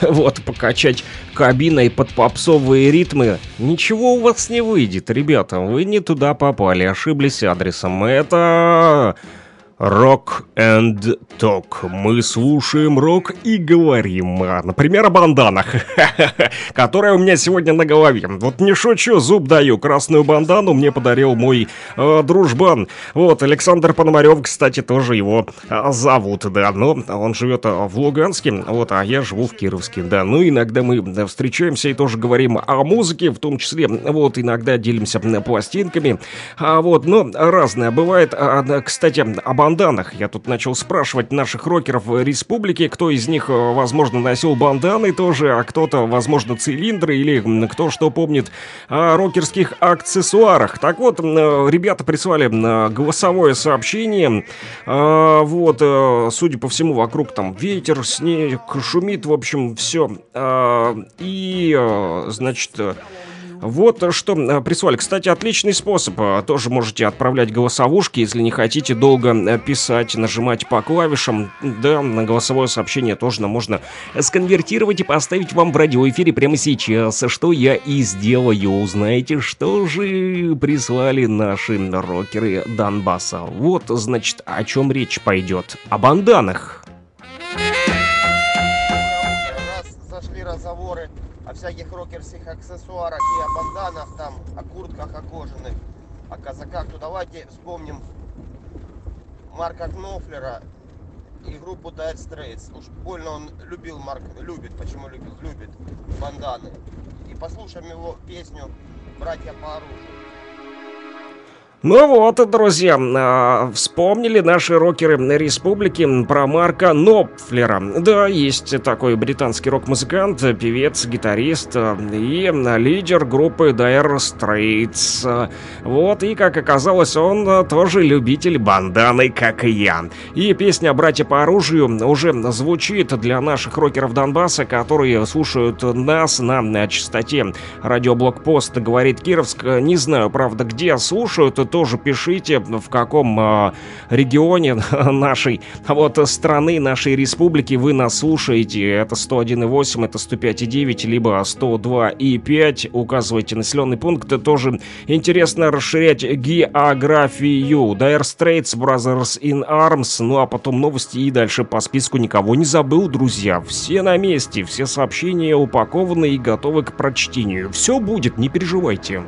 э, вот покачать кабиной под попсовые ритмы? Ничего у вас не выйдет, ребята, вы не туда попали, ошиблись адресом. Это Рок and Ток. Мы слушаем рок и говорим, а, например, о банданах, которая у меня сегодня на голове. Вот не шучу, зуб даю. Красную бандану мне подарил мой э, дружбан. Вот, Александр Пономарев, кстати, тоже его э, зовут, да. Но он живет э, в Луганске, вот, а я живу в Кировске, да. Ну, иногда мы встречаемся и тоже говорим о музыке, в том числе, вот, иногда делимся пластинками. А вот, но разное бывает. А, кстати, о банданах. Я тут начал спрашивать наших рокеров республики, кто из них, э, возможно, носил банданы тоже, а кто-то, возможно, цилиндры или кто что помнит о рокерских аксессуарах. Так вот, э, ребята прислали м, голосовое сообщение. А, Вот, э, судя по всему, вокруг там ветер, снег, шумит, в общем, все. И, э, значит, э, вот что э, прислали. Кстати, отличный способ. Э, Тоже можете отправлять голосовушки, если не хотите долго э, писать, нажимать по клавишам. Да, на голосовое сообщение тоже можно сконвертировать и поставить вам в радиоэфире прямо сейчас. Что я и сделаю. Узнаете, что же прислали наши рокеры Донбасса. Вот, значит, о чем речь пойдет. О банданах. раз зашли разговоры всяких рокерских аксессуарах и о банданах там, о куртках, о кожаных, о казаках, то давайте вспомним Марка Кнофлера и группу Dire Straits. Уж больно он любил Марк, любит, почему любит, любит банданы. И послушаем его песню «Братья по оружию». Ну вот, друзья, а, вспомнили наши рокеры республики про Марка Нопфлера. Да, есть такой британский рок-музыкант, певец, гитарист а, и лидер группы Dire Straits. Вот, и как оказалось, он тоже любитель банданы, как и я. И песня «Братья по оружию» уже звучит для наших рокеров Донбасса, которые слушают нас на, на частоте радиоблокпост, говорит Кировск. Не знаю, правда, где слушают, тоже пишите, в каком э, регионе нашей вот страны, нашей республики вы нас слушаете. Это 101,8, это 105,9, либо 102,5. Указывайте населенный пункт. Это тоже интересно расширять географию. Dire Straits, Brothers in Arms, ну а потом новости и дальше по списку никого не забыл, друзья. Все на месте, все сообщения упакованы и готовы к прочтению. Все будет, не переживайте.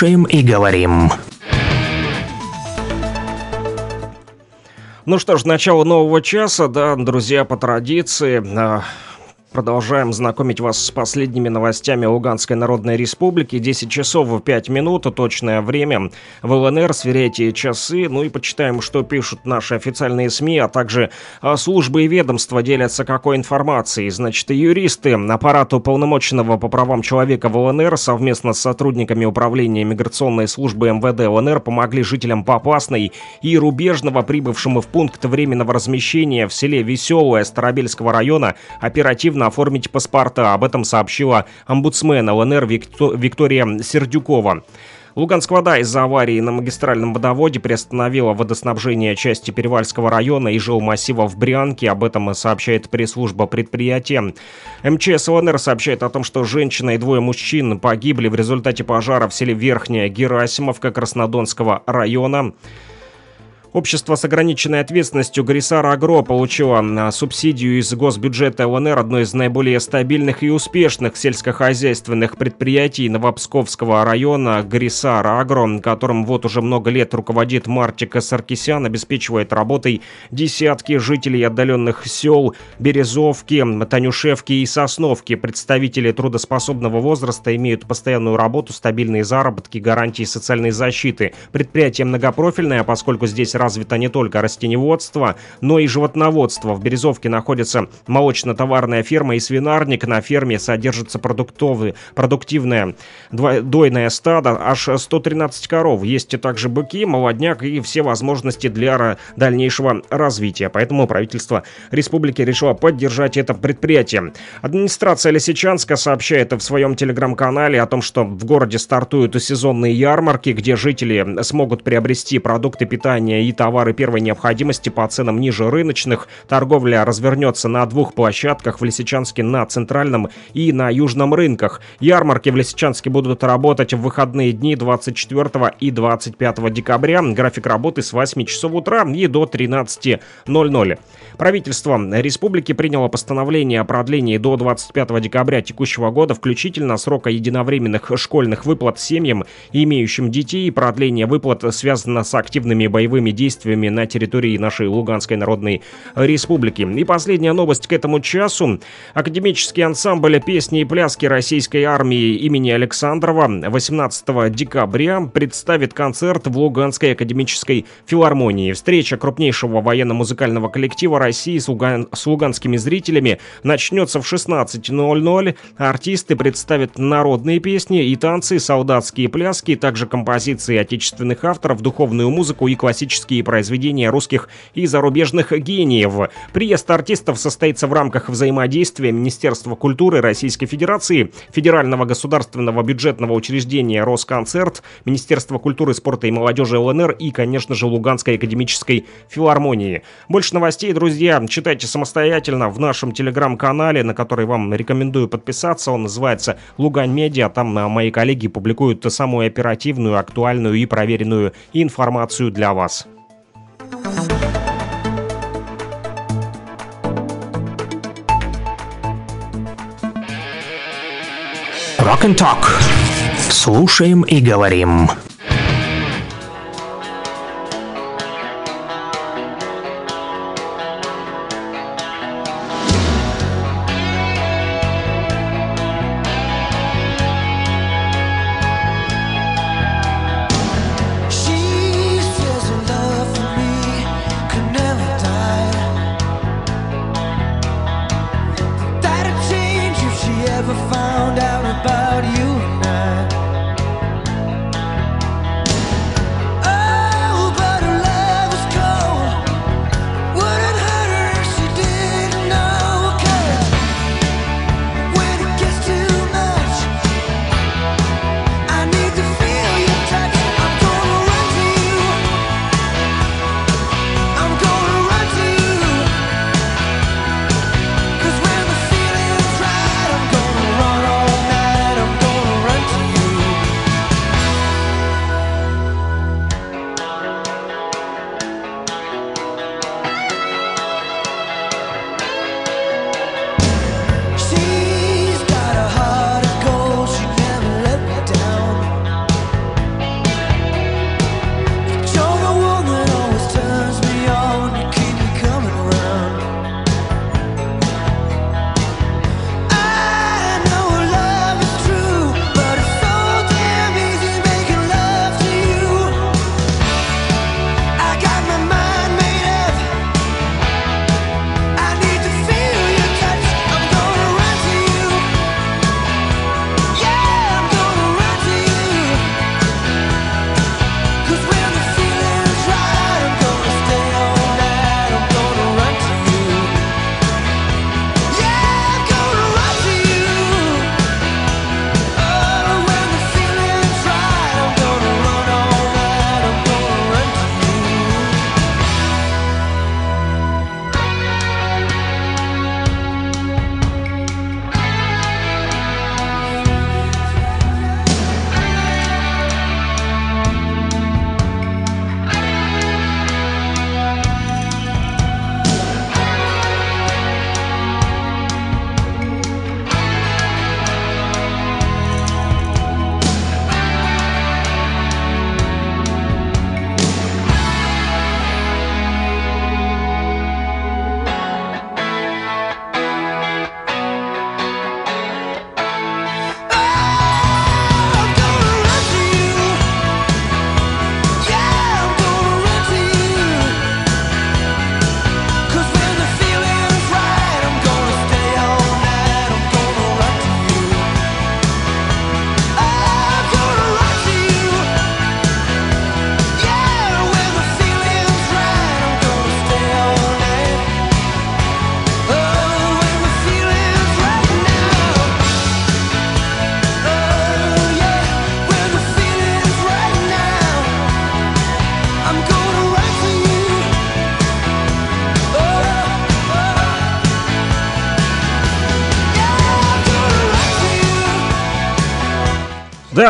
Слушаем и говорим. Ну что ж, начало нового часа, да, друзья, по традиции. Продолжаем знакомить вас с последними новостями Луганской Народной Республики. 10 часов 5 минут, точное время. В ЛНР сверяйте часы, ну и почитаем, что пишут наши официальные СМИ, а также а, службы и ведомства делятся какой информацией. Значит, юристы аппарата уполномоченного по правам человека в ЛНР совместно с сотрудниками управления миграционной службы МВД ЛНР помогли жителям Попасной и Рубежного, прибывшим в пункт временного размещения в селе Веселое Старобельского района, оперативно оформить паспорта. Об этом сообщила омбудсмен ЛНР Викто- Виктория Сердюкова. Луганск вода из-за аварии на магистральном водоводе приостановила водоснабжение части Перевальского района и жилмассива в Брянке. Об этом сообщает пресс-служба предприятия. МЧС ЛНР сообщает о том, что женщина и двое мужчин погибли в результате пожара в селе Верхняя Герасимовка Краснодонского района. Общество с ограниченной ответственностью Грисара Агро получило а, субсидию из госбюджета ЛНР, одной из наиболее стабильных и успешных сельскохозяйственных предприятий Новопсковского района Грисара Агро, которым вот уже много лет руководит Мартик Саркисян, обеспечивает работой десятки жителей отдаленных сел Березовки, Танюшевки и Сосновки. Представители трудоспособного возраста имеют постоянную работу, стабильные заработки, гарантии социальной защиты. Предприятие многопрофильное, поскольку здесь развито не только растеневодство, но и животноводство. В Березовке находится молочно-товарная ферма и свинарник. На ферме содержится продуктовый, продуктивное дойное стадо, аж 113 коров. Есть и также быки, молодняк и все возможности для дальнейшего развития. Поэтому правительство республики решило поддержать это предприятие. Администрация Лисичанска сообщает в своем телеграм-канале о том, что в городе стартуют сезонные ярмарки, где жители смогут приобрести продукты питания и и товары первой необходимости по ценам ниже рыночных. Торговля развернется на двух площадках в Лисичанске на центральном и на южном рынках. Ярмарки в Лисичанске будут работать в выходные дни 24 и 25 декабря. График работы с 8 часов утра и до 13.00. Правительство республики приняло постановление о продлении до 25 декабря текущего года включительно срока единовременных школьных выплат семьям, имеющим детей. Продление выплат связано с активными боевыми действиями на территории нашей Луганской Народной Республики. И последняя новость к этому часу. Академический ансамбль песни и пляски российской армии имени Александрова 18 декабря представит концерт в Луганской академической филармонии. Встреча крупнейшего военно-музыкального коллектива России с, луган- с луганскими зрителями начнется в 16.00. Артисты представят народные песни и танцы, солдатские пляски, также композиции отечественных авторов, духовную музыку и классические произведения русских и зарубежных гениев. Приезд артистов состоится в рамках взаимодействия Министерства культуры Российской Федерации, Федерального государственного бюджетного учреждения «Росконцерт», Министерства культуры, спорта и молодежи ЛНР и, конечно же, Луганской академической филармонии. Больше новостей, друзья, читайте самостоятельно в нашем телеграм-канале, на который вам рекомендую подписаться. Он называется «Лугань Медиа». Там а, мои коллеги публикуют самую оперативную, актуальную и проверенную информацию для вас. Rock and Talk. Слушаем и говорим.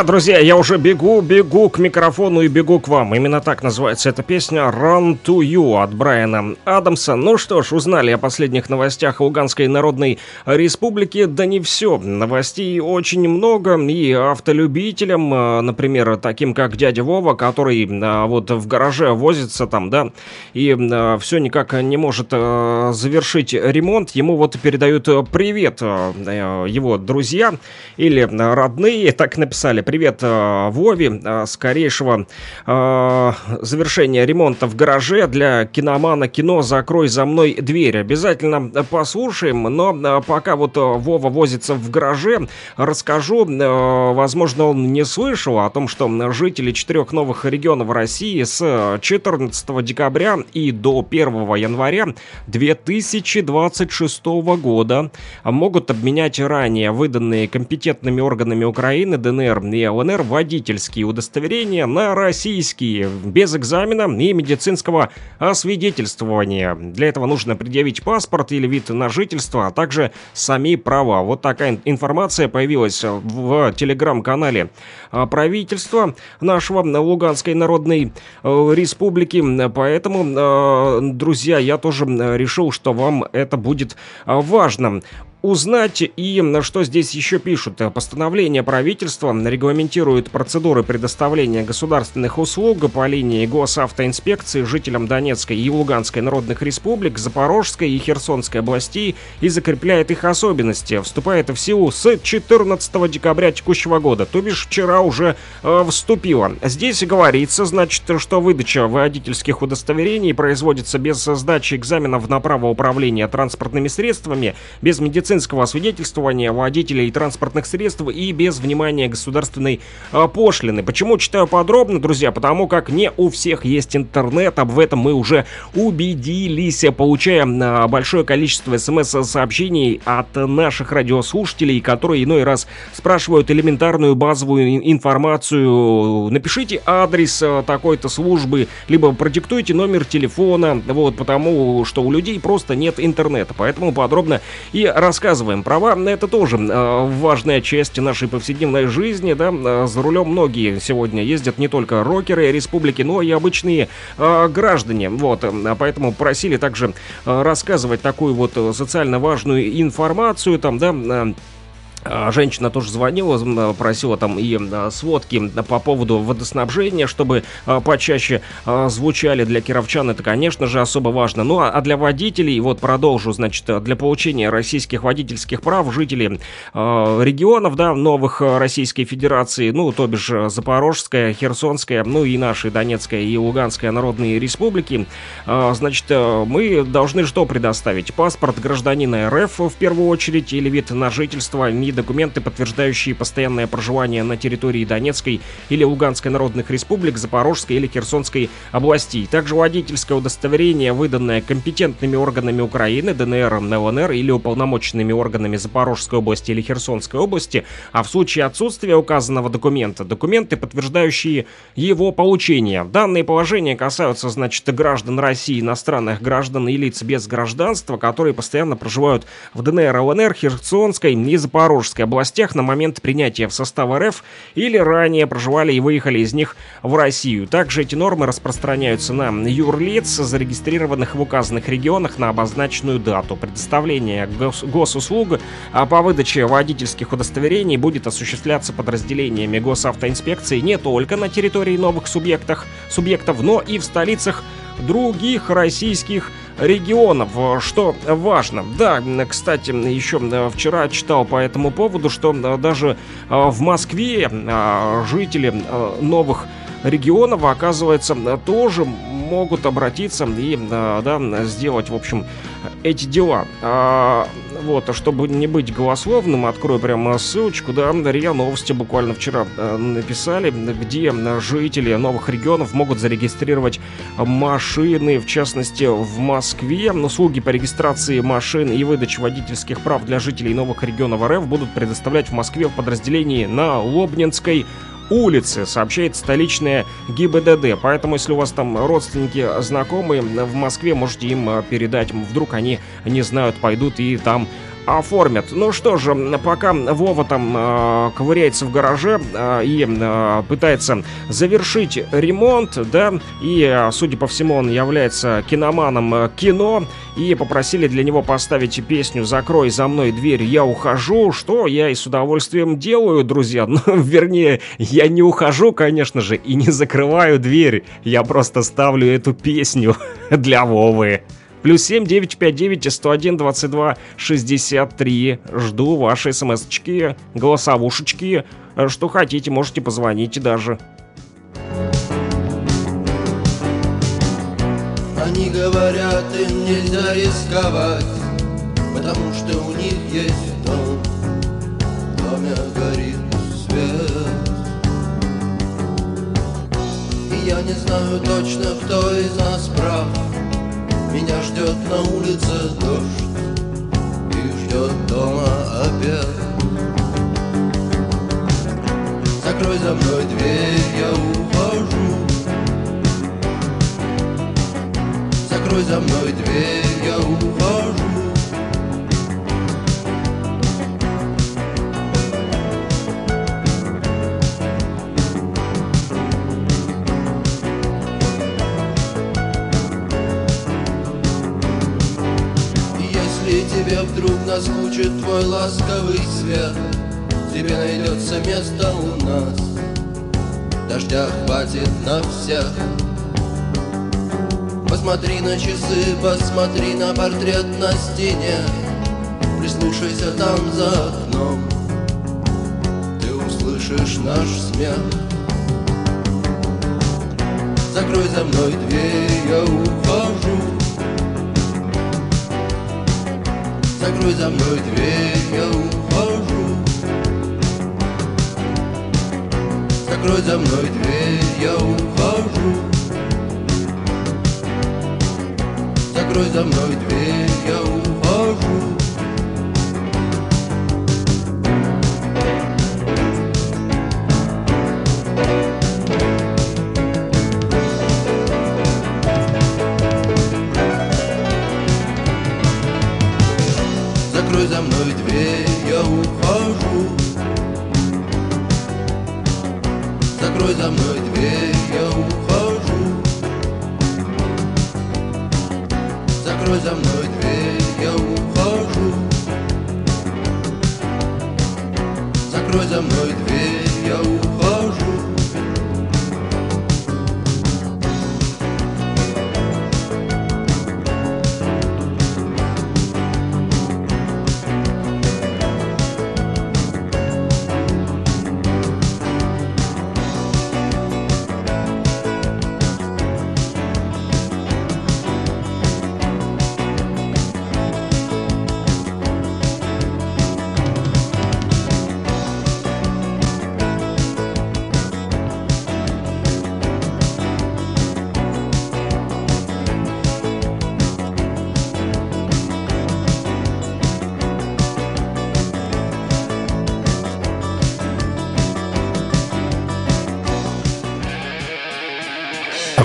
Друзья, я уже бегу, бегу к микрофону и бегу к вам. Именно так называется эта песня «Run to You» от Брайана Адамса. Ну что ж, узнали о последних новостях Луганской Народной Республики. Да не все. Новостей очень много. И автолюбителям, э, например, таким как дядя Вова, который э, вот в гараже возится там, да, и все никак не может э, завершить ремонт. Ему вот передают э, привет э, его друзья или э, родные, так написали. Привет э, Вове, э, скорейшего э, завершения ремонта в гараже для киномана кино «Закрой за мной дверь». Обязательно послушаем, но пока вот Вова возится в гараже, расскажу, возможно, он не слышал о том, что жители четырех новых регионов России с 14 декабря и до 1 января 2026 года могут обменять ранее выданные компетентными органами Украины, ДНР и ЛНР водительские удостоверения на российские, без экзамена и медицинского освидетельствования. Для этого нужно предъявить паспорт или вид на жительство, а также сами права. Вот такая информация появилась в телеграм-канале правительства нашего Луганской Народной э, Республики. Поэтому, э, друзья, я тоже решил, что вам это будет э, важно узнать. И что здесь еще пишут? Постановление правительства регламентирует процедуры предоставления государственных услуг по линии госавтоинспекции жителям Донецкой и Луганской народных республик, Запорожской и Херсонской областей и закрепляет их особенности. Вступает в силу с 14 декабря текущего года, то бишь вчера уже э, вступила. Здесь говорится, значит, что выдача водительских удостоверений производится без сдачи экзаменов на право управления транспортными средствами, без медицинского медицинского освидетельствования водителей транспортных средств и без внимания государственной э, пошлины. Почему читаю подробно, друзья? Потому как не у всех есть интернет, об этом мы уже убедились, получая э, большое количество смс-сообщений от наших радиослушателей, которые иной раз спрашивают элементарную базовую информацию. Напишите адрес э, такой-то службы, либо продиктуйте номер телефона, вот, потому что у людей просто нет интернета. Поэтому подробно и рассказываю рассказываем. Права — это тоже э, важная часть нашей повседневной жизни, да. Э, за рулем многие сегодня ездят не только рокеры республики, но и обычные э, граждане. Вот, поэтому просили также рассказывать такую вот социально важную информацию, там, да, женщина тоже звонила, просила там и сводки по поводу водоснабжения, чтобы а, почаще а, звучали для кировчан. Это, конечно же, особо важно. Ну а для водителей, вот продолжу, значит, для получения российских водительских прав жители регионов, да, новых Российской Федерации, ну, то бишь Запорожская, Херсонская, ну и наши Донецкая и Луганская народные республики, значит, мы должны что предоставить? Паспорт гражданина РФ в первую очередь или вид на жительство, документы, подтверждающие постоянное проживание на территории Донецкой или Луганской народных республик, Запорожской или Херсонской областей. Также водительское удостоверение, выданное компетентными органами Украины, ДНР, ЛНР или уполномоченными органами Запорожской области или Херсонской области, а в случае отсутствия указанного документа, документы, подтверждающие его получение. Данные положения касаются, значит, граждан России, иностранных граждан и лиц без гражданства, которые постоянно проживают в ДНР, ЛНР, Херсонской и Запорожской Запорожской областях на момент принятия в состав РФ или ранее проживали и выехали из них в Россию. Также эти нормы распространяются на юрлиц, зарегистрированных в указанных регионах на обозначенную дату. Предоставление гос госуслуг а по выдаче водительских удостоверений будет осуществляться подразделениями госавтоинспекции не только на территории новых субъектов, субъектов но и в столицах других российских регионов, что важно. Да, кстати, еще вчера читал по этому поводу, что даже в Москве жители новых регионов, оказывается, тоже могут обратиться и да, сделать, в общем, эти дела. А, вот, а чтобы не быть голословным, открою прямо ссылочку, да, РИА Новости буквально вчера э, написали, где жители новых регионов могут зарегистрировать машины, в частности, в Москве. Услуги по регистрации машин и выдаче водительских прав для жителей новых регионов РФ будут предоставлять в Москве в подразделении на Лобнинской улицы, сообщает столичная ГИБДД. Поэтому, если у вас там родственники, знакомые в Москве, можете им э, передать. Вдруг они не знают, пойдут и там оформят. Ну что же, пока Вова там э, ковыряется в гараже э, и э, пытается завершить ремонт, да, и, э, судя по всему, он является киноманом э, кино, и попросили для него поставить песню «Закрой за мной дверь, я ухожу», что я и с удовольствием делаю, друзья. Ну, вернее, я не ухожу, конечно же, и не закрываю дверь, я просто ставлю эту песню для Вовы. Плюс 7 959 101 22 63. Жду ваши смс-очки, голосовушечки. Что хотите, можете позвонить даже. Они говорят, им нельзя рисковать Потому что у них есть дом В доме горит свет И я не знаю точно, кто из нас прав Меня ждет на улице дождь И ждет дома обед. Закрой за мной дверь, я ухожу. Закрой за мной дверь, я ухожу тебе вдруг наскучит твой ласковый свет. Тебе найдется место у нас. Дождя хватит на всех. Посмотри на часы, посмотри на портрет на стене. Прислушайся там за окном. Ты услышишь наш смех. Закрой за мной дверь, я ухожу Закрой за мной дверь, я ухожу. Закрой за мной дверь, я ухожу. Закрой за мной дверь, я ухожу Закрой за мной дверь, я ухожу. Закрой за мной дверь, я ухожу. Закрой за мной дверь, я ухожу. Закрой за мной дверь, я ухожу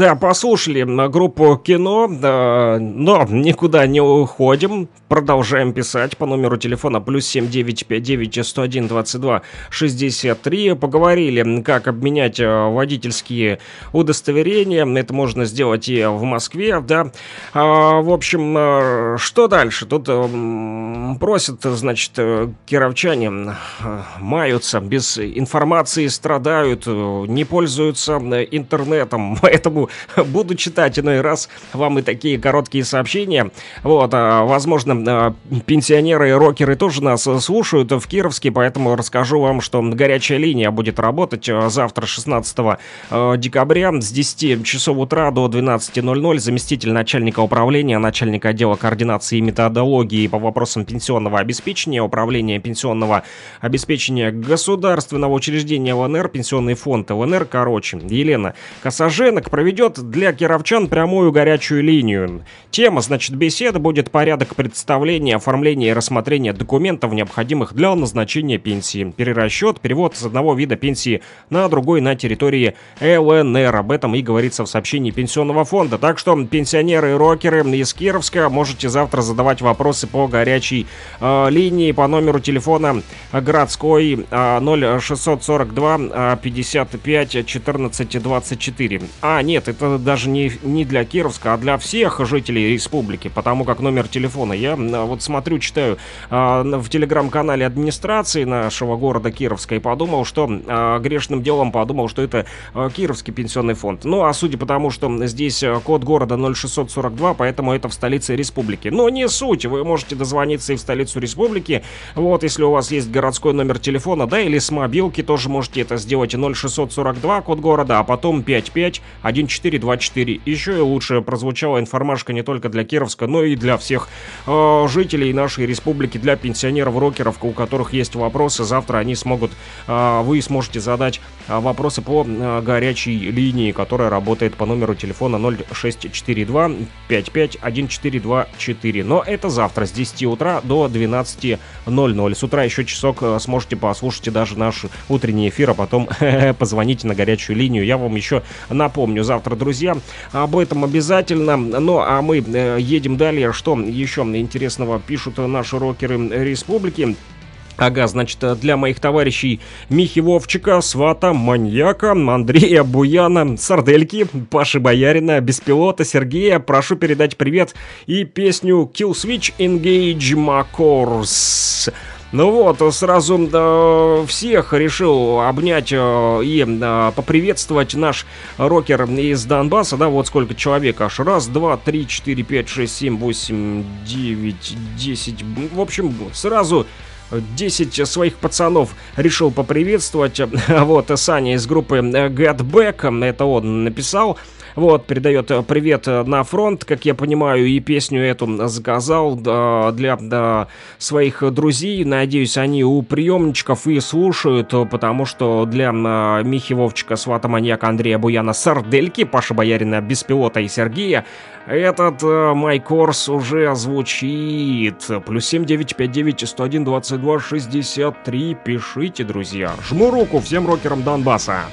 Да, послушали группу кино, да, но никуда не уходим. Продолжаем писать по номеру телефона плюс 7959 101 22 63. Поговорили, как обменять э, водительские удостоверения. Это можно сделать и в Москве, да. А, в общем, э, что дальше? Тут э, просят, значит, кировчане маются, без информации страдают, не пользуются интернетом, поэтому буду читать иной раз вам и такие короткие сообщения. Вот, а, возможно, а, пенсионеры и рокеры тоже нас э, слушают в Кировске, поэтому расскажу вам, что горячая линия будет работать э, завтра, 16 э, декабря, с 10 часов утра до 12.00. Заместитель начальника управления, начальник отдела координации и методологии по вопросам пенсионного обеспечения, управления пенсионного обеспечения государственного учреждения ЛНР, пенсионный фонд ЛНР, короче, Елена Косаженок проведет проведет для кировчан прямую горячую линию. Тема, значит, беседы будет порядок представления, оформления и рассмотрения документов, необходимых для назначения пенсии, перерасчет, перевод с одного вида пенсии на другой на территории ЛНР. Об этом и говорится в сообщении Пенсионного фонда. Так что, пенсионеры и рокеры из Кировска, можете завтра задавать вопросы по горячей э, линии по номеру телефона городской э, 0642 э, 55 14 24. А, нет, это даже не, не для Кировска, а для всех жителей республики, потому как номер телефона. Я вот смотрю, читаю э, в телеграм-канале администрации нашего города Кировска и подумал, что э, грешным делом подумал, что это э, Кировский пенсионный фонд. Ну, а судя по тому, что здесь код города 0642, поэтому это в столице республики. Но не суть, вы можете дозвониться и в столицу республики, вот, если у вас есть городской номер телефона, да, или с мобилки тоже можете это сделать. 0642, код города, а потом 551424. Еще и лучше прозвучала информашка не только для Кировска, но и для всех э, жителей нашей республики, для пенсионеров-рокеров, у которых есть вопросы. Завтра они смогут, э, вы сможете задать э, вопросы по э, горячей линии, которая работает по номеру телефона 0642 551424. Но это завтра с 10 утра до 12.00. С утра еще часок э, сможете послушать даже наш утренний эфир, а потом позвоните на горячую линию. Я вам еще напомню завтра, друзья, об этом обязательно. Ну, а мы э, едем далее. Что еще интересного пишут наши рокеры республики? Ага, значит, для моих товарищей Михи Вовчика, Свата, Маньяка, Андрея Буяна, Сардельки, Паши Боярина, Беспилота, Сергея прошу передать привет и песню Kill Switch Engage Macors. Ну вот, сразу да, всех решил обнять э, и э, поприветствовать наш рокер из Донбасса, да, вот сколько человек аж, раз, два, три, четыре, пять, шесть, семь, восемь, девять, десять, в общем, сразу 10 своих пацанов решил поприветствовать. Вот, Саня из группы Get Back, это он написал. Вот, передает э, привет э, на фронт, как я понимаю, и песню эту заказал да, для своих друзей. Надеюсь, они у приемничков и слушают, э, потому что для Михи Вовчика, Свата Маньяка, Андрея Буяна, Сардельки, Паша Боярина, Беспилота и Сергея этот э, Майкорс уже звучит. Плюс 7959 101 22 63. Пишите, друзья. Жму руку всем рокерам Донбасса.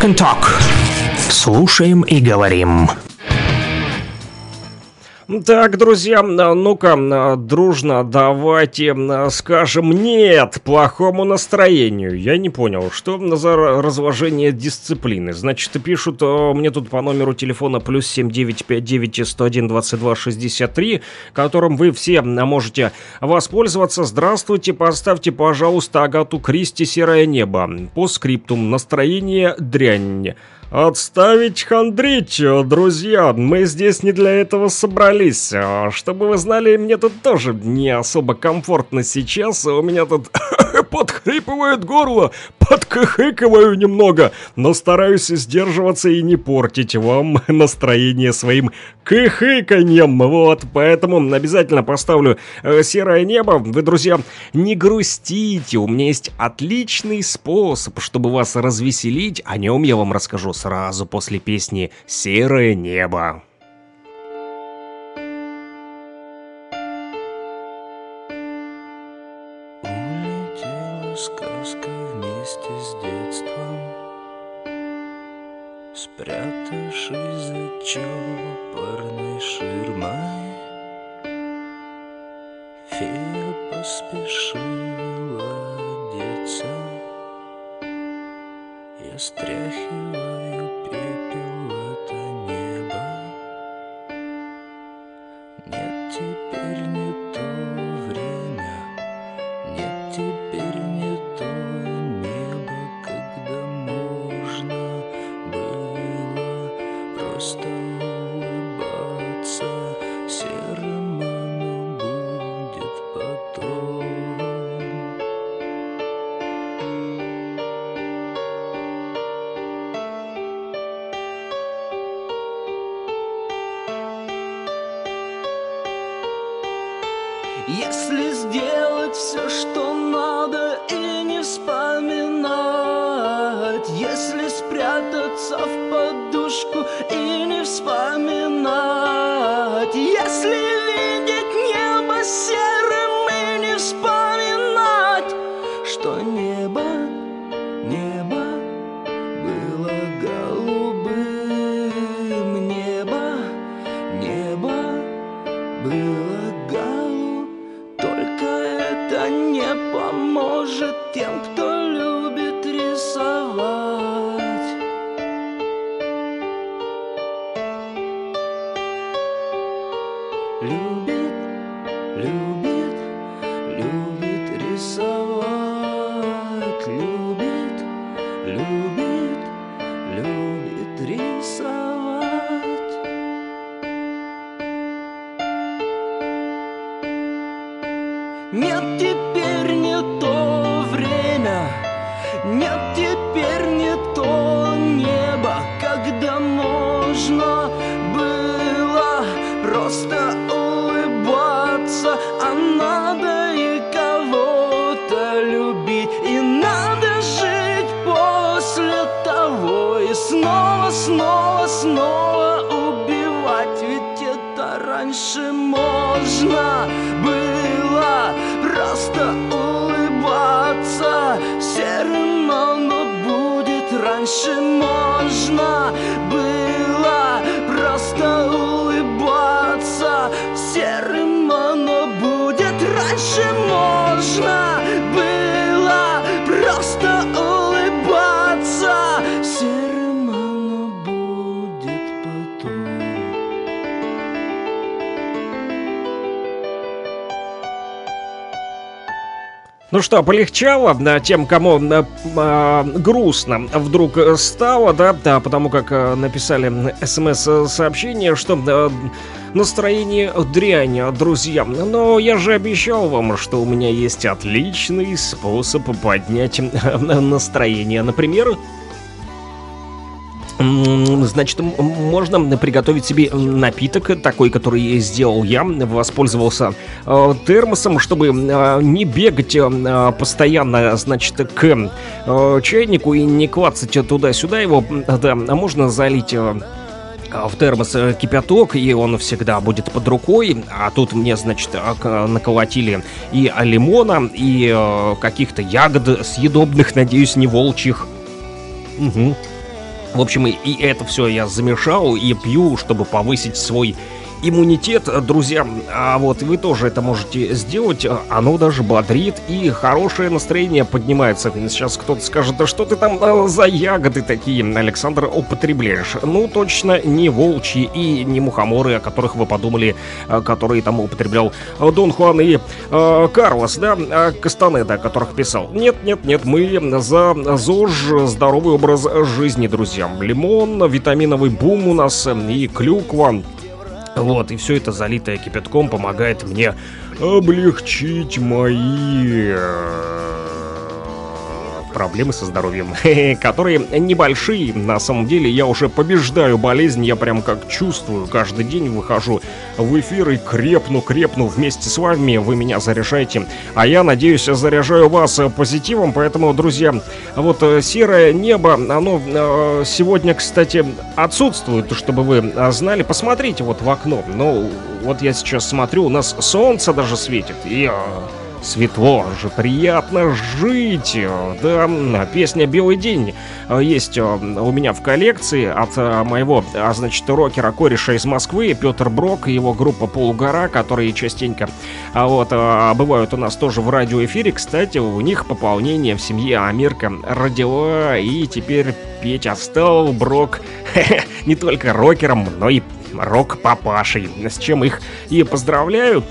Rock and Talk. Слушаем и говорим. Так, друзья, а, ну-ка, а, дружно давайте а, скажем нет плохому настроению. Я не понял, что за разложение дисциплины. Значит, пишут мне тут по номеру телефона плюс 7959 101 22 63, которым вы все можете воспользоваться. Здравствуйте, поставьте, пожалуйста, Агату Кристи «Серое небо». По скриптум настроение дрянь. Отставить хандрить, друзья, мы здесь не для этого собрались. А, Чтобы вы знали, мне тут тоже не особо комфортно сейчас, у меня тут подхрипывает горло, подкхыкиваю немного, но стараюсь сдерживаться и не портить вам настроение своим кыхыканьем, вот, поэтому обязательно поставлю э, серое небо. Вы, друзья, не грустите, у меня есть отличный способ, чтобы вас развеселить, о нем я вам расскажу сразу после песни «Серое небо». Ну что, полегчало да, тем, кому э, а, грустно вдруг стало, да, да, потому как э, написали смс-сообщение, что э, настроение дрянь, друзья. Но я же обещал вам, что у меня есть отличный способ поднять э, настроение. Например, Значит, можно приготовить себе напиток, такой, который сделал я. Воспользовался э, термосом, чтобы э, не бегать э, постоянно, значит, к чайнику и не клацать туда-сюда его. Да, а можно залить в термос кипяток, и он всегда будет под рукой. А тут мне, значит, а, наколотили и лимона, и каких-то ягод съедобных, надеюсь, не волчьих. Мгм. В общем, и, это все я замешал и пью, чтобы повысить свой иммунитет, друзья. А вот вы тоже это можете сделать. Оно даже бодрит и хорошее настроение поднимается. Сейчас кто-то скажет, да что ты там а, за ягоды такие, Александр, употребляешь? Ну, точно не волчьи и не мухоморы, о которых вы подумали, а, которые там употреблял Дон Хуан и э, Карлос, да, а, Кастанеда, о которых писал. Нет, нет, нет, мы за ЗОЖ, здоровый образ жизни, друзья. Лимон, витаминовый бум у нас и клюква. Вот, и все это залитое кипятком помогает мне облегчить мои э, проблемы со здоровьем, которые небольшие. На самом деле я уже побеждаю болезнь, я прям как чувствую. Каждый день выхожу в эфир и крепну, крепну вместе с вами. Вы меня заряжаете, а я, надеюсь, заряжаю вас позитивом. Поэтому, друзья, вот э, серое небо, оно э, сегодня, кстати, отсутствует, чтобы вы э, знали. Посмотрите вот в окно. Ну, вот я сейчас смотрю, у нас солнце даже светит. И... Светло же, приятно жить. Да, песня «Белый день» э, есть э, у меня в коллекции от э, моего, а, значит, рокера кореша из Москвы, Петр Брок и его группа «Полугора», которые частенько а вот, а, бывают у нас тоже в радиоэфире. Кстати, у них пополнение в семье Амирка родила, и теперь Петя стал Брок не только рокером, но и рок-папашей, с чем их и поздравляю.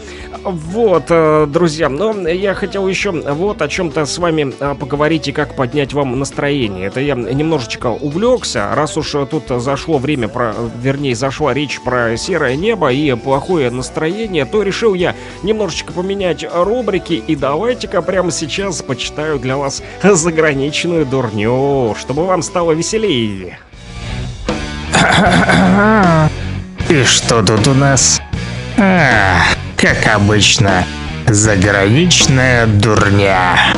Вот, э, друзья, но я хотел еще вот о чем-то с вами э, поговорить и как поднять вам настроение. Это я немножечко увлекся, раз уж тут зашло время про, вернее, зашла речь про серое небо и плохое настроение, то решил я немножечко поменять рубрики и давайте-ка прямо сейчас почитаю для вас заграничную дурню, чтобы вам стало веселее. И что тут у нас? А, как обычно, заграничная дурня.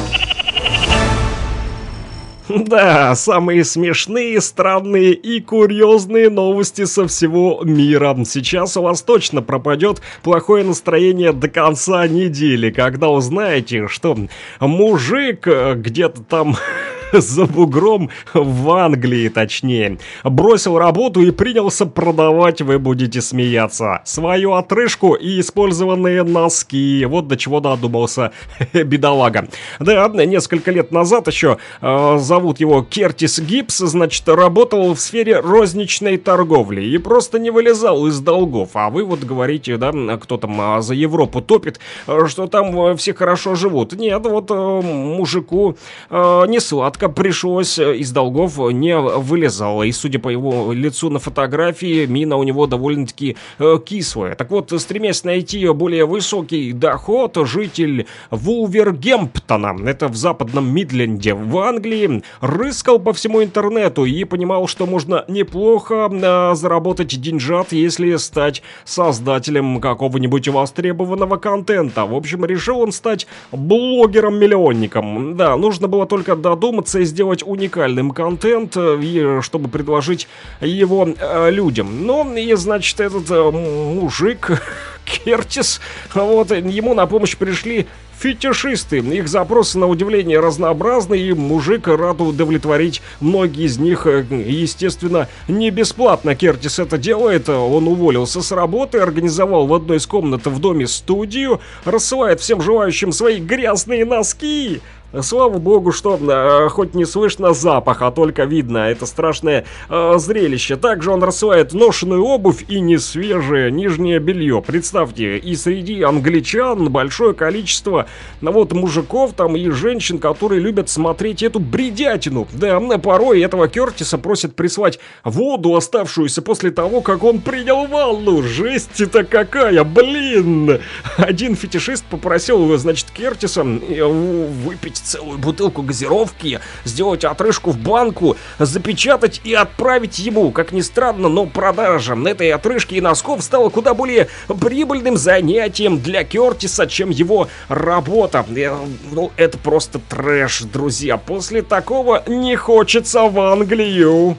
Да, самые смешные, странные и курьезные новости со всего мира. Сейчас у вас точно пропадет плохое настроение до конца недели, когда узнаете, что мужик э, где-то там за бугром в Англии, точнее, бросил работу и принялся продавать, вы будете смеяться, свою отрыжку и использованные носки. Вот до чего додумался бедолага. Да, несколько лет назад еще э, зовут его Кертис Гибс, значит, работал в сфере розничной торговли и просто не вылезал из долгов. А вы вот говорите, да, кто там а, за Европу топит, э, что там э, все хорошо живут. Нет, вот мужику не сладко пришлось, э, из долгов не вылезал. И судя по его лицу на фотографии, мина у него довольно-таки э, кислая. Так вот, стремясь найти более высокий доход, житель Вулвергемптона, это в западном Мидленде в Англии, рыскал по всему интернету и понимал, что можно неплохо э, заработать деньжат, если стать создателем какого-нибудь востребованного контента. В общем, решил он стать блогером-миллионником. Да, нужно было только додуматься и сделать уникальным контент, э, и, чтобы предложить его э, людям. Но, и, значит, этот э, мужик, Кертис, вот, ему на помощь пришли фетишисты. Их запросы на удивление разнообразны, и мужик рад удовлетворить многие из них, э, естественно, не бесплатно. Кертис это делает, он уволился с работы, организовал в одной из комнат в доме студию, рассылает всем желающим свои грязные носки. Слава богу, что э, хоть не слышно запах, а только видно это страшное э, зрелище. Также он рассылает ношеную обувь и несвежее нижнее белье. Представьте, и среди англичан большое количество ну, вот мужиков там и женщин, которые любят смотреть эту бредятину. Да, порой этого Кертиса просят прислать воду, оставшуюся после того, как он принял ванну. Жесть-то какая, блин! Один фетишист попросил, значит, Кертиса э, выпить целую бутылку газировки, сделать отрыжку в банку, запечатать и отправить ему. Как ни странно, но продажа этой отрыжки и носков стала куда более прибыльным занятием для Кертиса, чем его работа. Э, Ну, это просто трэш, друзья. После такого не хочется в Англию.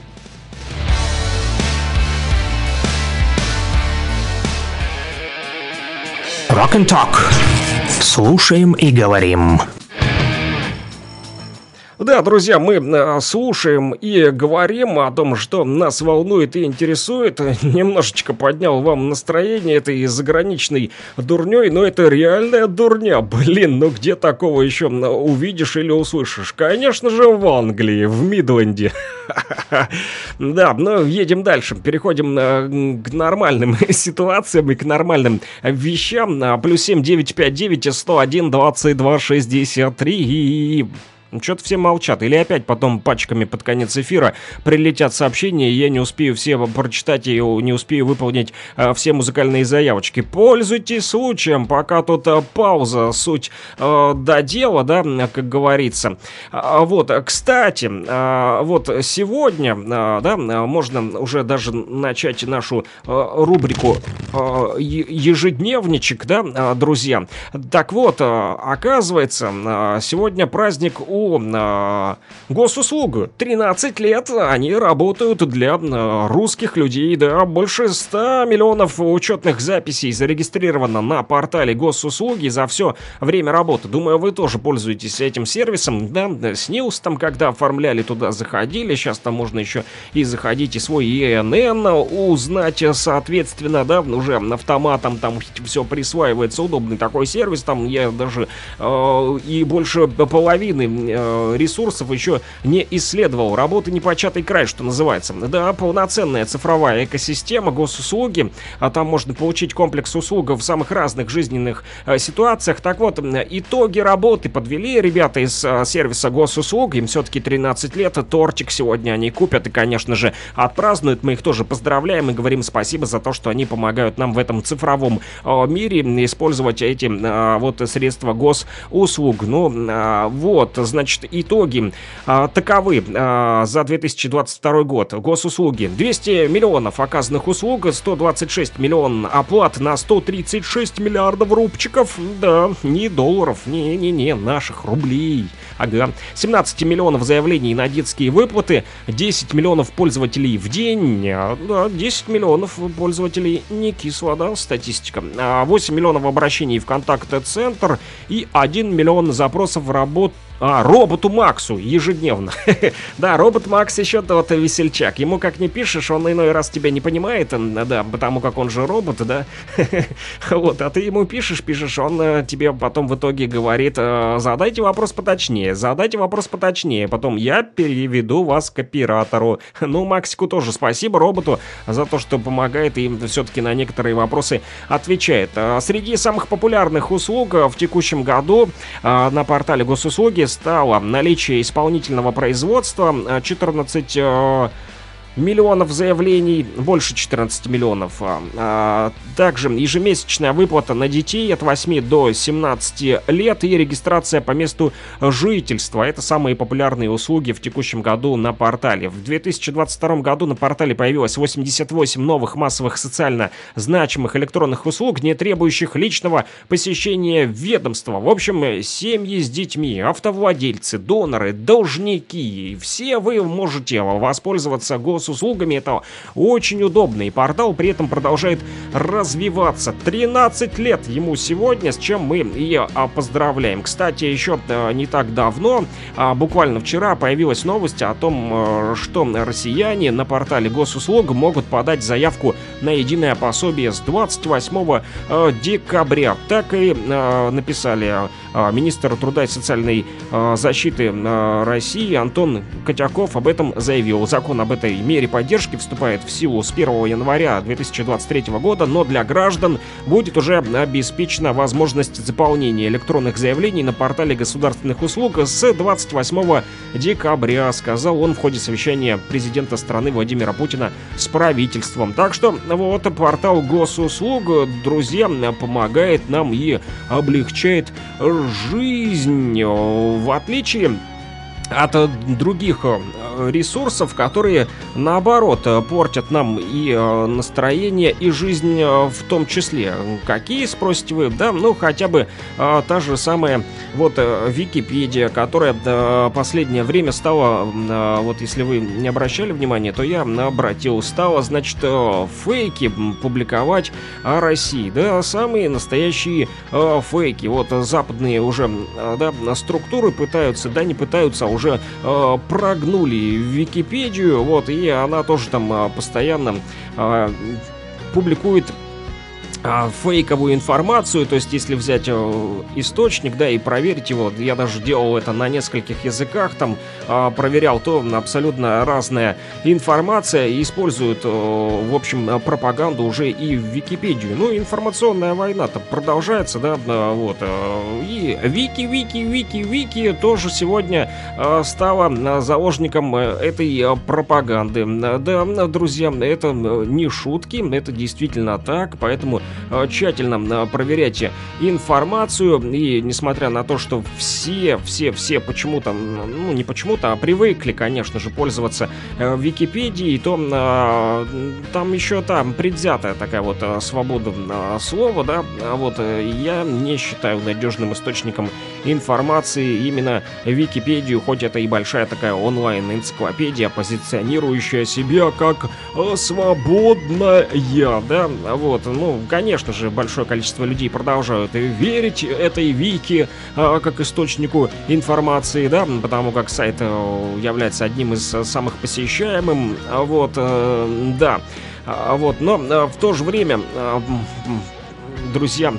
Rock and Talk. Слушаем и говорим. Да, друзья, мы э, слушаем и говорим о том, что нас волнует и интересует. Немножечко поднял вам настроение этой заграничной дурней, но это реальная дурня. Блин, ну где такого еще увидишь или услышишь? Конечно же, в Англии, в Мидленде. Да, ну едем дальше. Переходим э, к нормальным ситуациям и к нормальным вещам. А, Плюс 7 959 101 22 63 и что-то все молчат. Или опять потом пачками под конец эфира прилетят сообщения, и я не успею все прочитать и не успею выполнить э, все музыкальные заявочки. Пользуйтесь случаем, пока тут э, пауза, суть э, до дела, да, как говорится. А, вот, кстати, э, вот сегодня, э, да, можно уже даже начать нашу э, рубрику э, ежедневничек, да, э, друзья. Так вот, э, оказывается, э, сегодня праздник у э, госуслуг. 13 лет они работают для э, русских людей, да, больше 100 миллионов учетных записей зарегистрировано на портале госуслуги за все время работы. Думаю, вы тоже пользуетесь этим сервисом, да, с News там, когда оформляли туда, заходили, сейчас там можно еще и заходить и свой ИНН узнать, соответственно, да, уже автоматом там все присваивается, удобный такой сервис, там я даже э, и больше половины э, ресурсов еще не исследовал. Работа непочатый край, что называется. Да, полноценная цифровая экосистема госуслуги, а там можно получить комплекс услуг в самых разных жизненных э, ситуациях. Так вот, итоги работы подвели ребята из э, сервиса госуслуг, им все-таки 13 лет, тортик сегодня они купят и, конечно же, отпразднуют. Мы их тоже поздравляем и говорим спасибо за то, что они помогают нам в этом цифровом э, мире использовать эти э, вот средства госуслуг. Ну, э, вот, значит, итоги а, таковы а, за 2022 год. Госуслуги 200 миллионов оказанных услуг, 126 миллион оплат на 136 миллиардов рубчиков. Да, не долларов, не-не-не, наших рублей. Ага. 17 миллионов заявлений на детские выплаты, 10 миллионов пользователей в день. А, Да, 10 миллионов пользователей не кисло, да, статистика. А, 8 миллионов обращений в контакт-центр и 1 миллион запросов в работу а, роботу Максу ежедневно. да, робот Макс еще тот весельчак. Ему как не пишешь, он иной раз тебя не понимает, да, потому как он же робот, да. вот, а ты ему пишешь, пишешь, он э, тебе потом в итоге говорит, э, задайте вопрос поточнее, задайте вопрос поточнее. Потом я переведу вас к оператору. ну, Максику тоже спасибо роботу за то, что помогает и все-таки на некоторые вопросы отвечает. А, Среди самых популярных услуг э, в текущем году на портале госуслуги стало. Наличие исполнительного производства а, 14 э, миллионов заявлений, больше 14 миллионов. А, а, Также ежемесячная выплата на детей от 8 до 17 лет и регистрация по месту жительства. Это самые популярные услуги в текущем году на портале. В 2022 году на портале появилось 88 новых массовых социально значимых электронных услуг, не требующих личного посещения ведомства. В общем, семьи с детьми, автовладельцы, доноры, должники, все вы можете воспользоваться госуслугами. Это очень удобно. И портал при этом продолжает развиваться. 13 лет ему сегодня, с чем мы и а, поздравляем. Кстати, еще э, не так давно, а, буквально вчера, появилась новость о том, э, что россияне на портале госуслуг могут подать заявку на единое пособие с 28 э, декабря. Так и написали министр труда и социальной э, защиты э, России Антон Котяков об этом заявил. Закон об этой мере поддержки вступает в силу с 1 января 2023 года, но для граждан будет уже обеспечена возможность заполнения электронных заявлений на портале государственных услуг с 28 декабря, сказал он в ходе совещания президента страны Владимира Путина с правительством. Так что вот портал госуслуг, друзья, помогает нам и облегчает жизнь. В отличие от э, других э, э, ресурсов, которые наоборот портят нам и э, настроение, и жизнь э, в том числе. Какие, спросите вы? Да, ну хотя бы э, та же самая вот Википедия, которая последнее время стала, вот если вы не обращали внимания, то я обратил, стала, значит, фейки публиковать о России, да, самые настоящие фейки. Вот западные уже, да, структуры пытаются, да, не пытаются, а уже прогнули Википедию, вот, и она тоже там э, постоянно э, публикует а, фейковую информацию, то есть если взять э, источник, да, и проверить его, я даже делал это на нескольких языках, там а, проверял, то абсолютно разная информация, и используют, э, в общем, пропаганду уже и в Википедию. Ну, информационная война-то продолжается, да, вот, э, и Вики, Вики, Вики, Вики тоже сегодня стала заложником этой пропаганды. Да, друзья, это не шутки, это действительно так, поэтому тщательно э, проверяйте информацию, и несмотря на то, что все, все, все почему-то, ну не почему-то, а привыкли, конечно же, пользоваться э, Википедией, то э, там еще там предвзятая такая вот э, свобода э, слова, да, а вот э, я не считаю надежным источником информации именно Википедию, хоть это и большая такая онлайн-энциклопедия, позиционирующая себя как э, свободная, да, вот, ну, конечно же, большое количество людей продолжают верить этой Вики э, как источнику информации, да, потому как сайт э, является одним из самых посещаемым, а вот, э, да, А вот, но э, в то же время, друзья, а,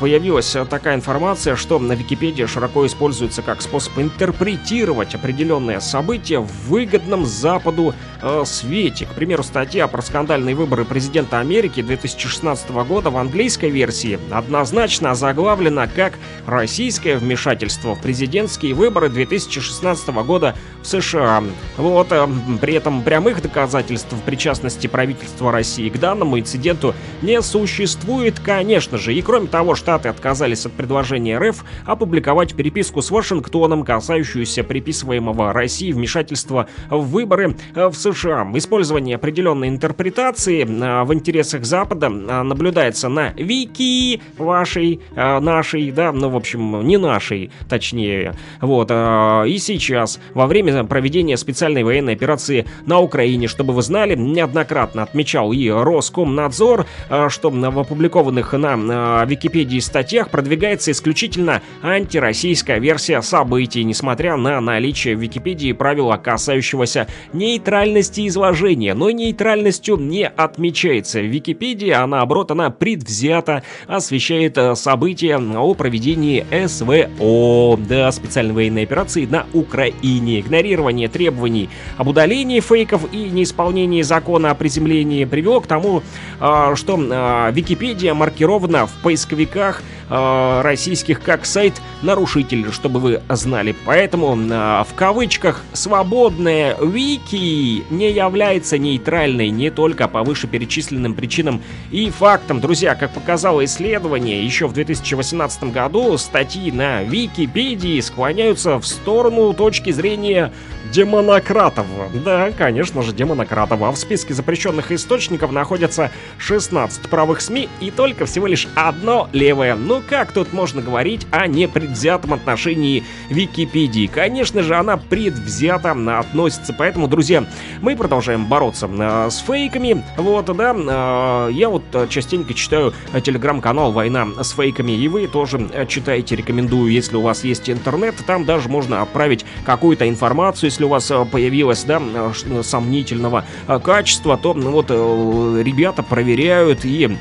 появилась а, такая информация, что на Википедии широко используется как способ интерпретировать определенные события в выгодном Западу э, свете. К примеру, статья про скандальные выборы президента Америки 2016 года в английской версии однозначно озаглавлена как «Российское вмешательство в президентские выборы 2016 года в США». Вот, э, при этом прямых доказательств причастности правительства России к данному инциденту не существует, конечно же. И кроме того, Штаты отказались от предложения РФ опубликовать переписку с Вашингтоном, касающуюся приписываемого России вмешательства в выборы э, в США. Использование определенной интерпретации э, в интересах Запада наблюдается на Вики вашей, нашей, да, ну, в общем, не нашей, точнее. Вот, и сейчас, во время проведения специальной военной операции на Украине, чтобы вы знали, неоднократно отмечал и Роскомнадзор, э, что в опубликованных на э, Википедии статьях продвигается исключительно антироссийская версия событий, несмотря на наличие в Википедии правила, касающегося нейтральности изложения. Но нейтральностью не отмечается в Википедии, а наоборот она предвзято освещает э, события о проведении СВО, да, специальной военной операции на Украине. Игнорирование требований об удалении фейков и неисполнении закона о приземлении привело к тому, а, что а, Википедия маркирована в поисковиках а, российских как сайт нарушитель, чтобы вы знали. Поэтому а, в кавычках свободная вики не является нейтральной не только по вышеперечисленным причинам и фактам. Друзья, как показало исследование, еще в 2018 году статьи на Википедии склоняются в сторону точки зрения демонократов. Да, конечно же, демонократов. А в списке запрещенных источников находятся 16 правых СМИ и только всего лишь одно левое. Ну как тут можно говорить о непредвзятом отношении Википедии? Конечно же, она предвзято относится. Поэтому, друзья, мы продолжаем бороться э, с фейками. Вот, да, э, я вот э, частенько читаю телеграм-канал «Война с фейками», и вы тоже читаете, рекомендую, если у вас есть интернет, там даже можно отправить какую-то информацию, если у вас э, появилась, да, э, ш- сомнительного э, качества, то ну, вот э, ребята проверяют и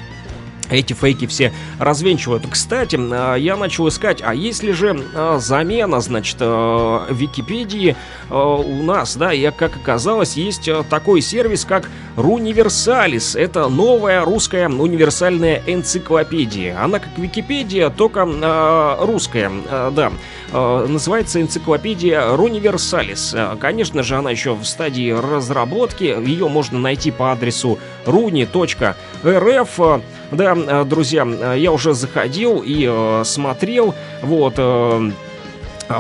эти фейки все развенчивают. Кстати, э, я начал искать, а есть ли же э, замена, значит, э, Википедии э, у нас, да, и как оказалось, есть э, такой сервис, как Рuniversalis. Это новая русская универсальная энциклопедия. Она как Википедия, только э, русская, э, да. Э, называется энциклопедия Runiversalis. Э, Конечно же, она еще в стадии разработки. Ее можно найти по адресу runi.rf. Э, Да, друзья, я уже заходил и смотрел. Вот.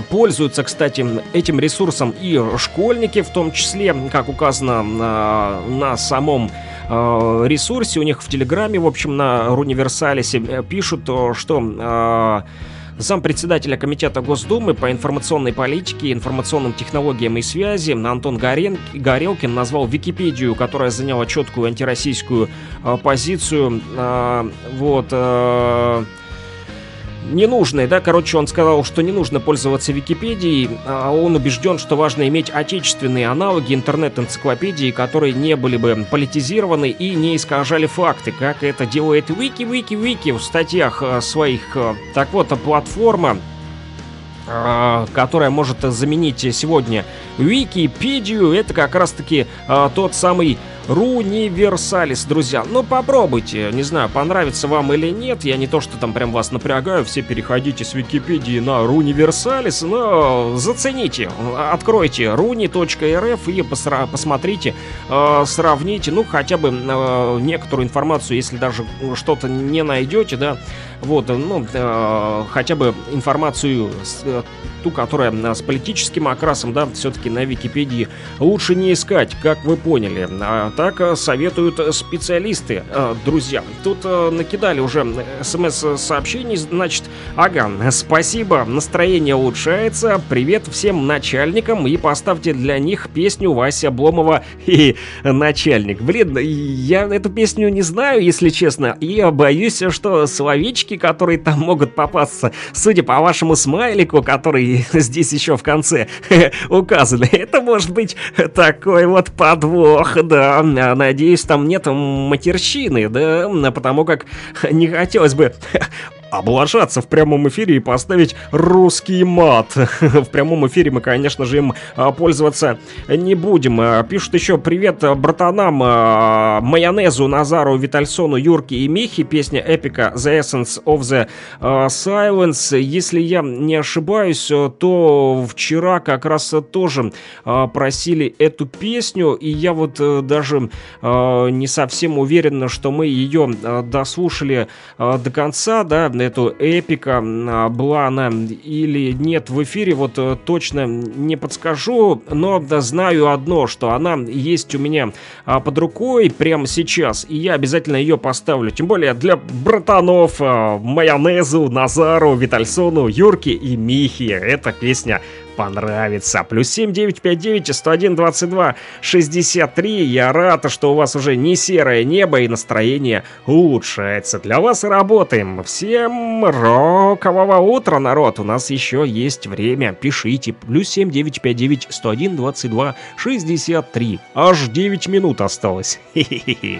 Пользуются, кстати, этим ресурсом и школьники, в том числе, как указано на, на самом ресурсе у них в Телеграме, в общем, на Руниверсалисе пишут, что Зампредседателя Комитета Госдумы по информационной политике, информационным технологиям и связи Антон Горен... Горелкин назвал Википедию, которая заняла четкую антироссийскую э, позицию, э, вот, э, ненужной, да, короче, он сказал, что не нужно пользоваться Википедией, а он убежден, что важно иметь отечественные аналоги интернет-энциклопедии, которые не были бы политизированы и не искажали факты, как это делает Вики-Вики-Вики в статьях э, своих. э. Так вот, платформа, э, которая может заменить сегодня Википедию, это как раз-таки тот самый Руниверсалис, друзья. Ну, попробуйте. Не знаю, понравится вам или нет. Я не то, что там прям вас напрягаю. Все переходите с Википедии на Руниверсалис, но зацените. Откройте runi.rf и посра- посмотрите, э, сравните, ну, хотя бы э, некоторую информацию, если даже что-то не найдете, да, вот, ну, э, хотя бы информацию, с, э, ту, которая э, с политическим окрасом, да, все-таки на Википедии лучше не искать, как вы поняли. Так э, советуют специалисты, э, друзья. Тут э, накидали уже смс-сообщений, значит, ага, спасибо, настроение улучшается, привет всем начальникам и поставьте для них песню Вася Обломова и начальник. Блин, я эту песню не знаю, если честно, и боюсь, что словечки, которые там могут попасться, судя по вашему смайлику, который здесь еще в конце указаны, это может быть такой вот подвох, да. Надеюсь, там нет матерщины, да, потому как не хотелось бы облажаться в прямом эфире и поставить русский мат. В прямом эфире мы, конечно же, им а, пользоваться не будем. А, Пишут еще привет а, братанам Майонезу, Назару, Витальсону, Юрке и Михе. Песня эпика The Essence of the Silence. Если я не ошибаюсь, то вчера как раз тоже просили эту песню, и я вот э, даже не совсем уверен, что мы ее дослушали до конца, да, эту эпика, а, была она или нет в эфире, вот э, точно не подскажу, но да, знаю одно, что она есть у меня а, под рукой прямо сейчас, и я обязательно ее поставлю, тем более для братанов а, Майонезу, Назару, Витальсону, Юрке и Михе, эта песня понравится. Плюс 7 959 101 22 63. Я рад, что у вас уже не серое небо и настроение улучшается. Для вас работаем. Всем рокового утра, народ. У нас еще есть время. Пишите. Плюс 7 959 101 22 63. Аж 9 минут осталось. Хе-хе-хе.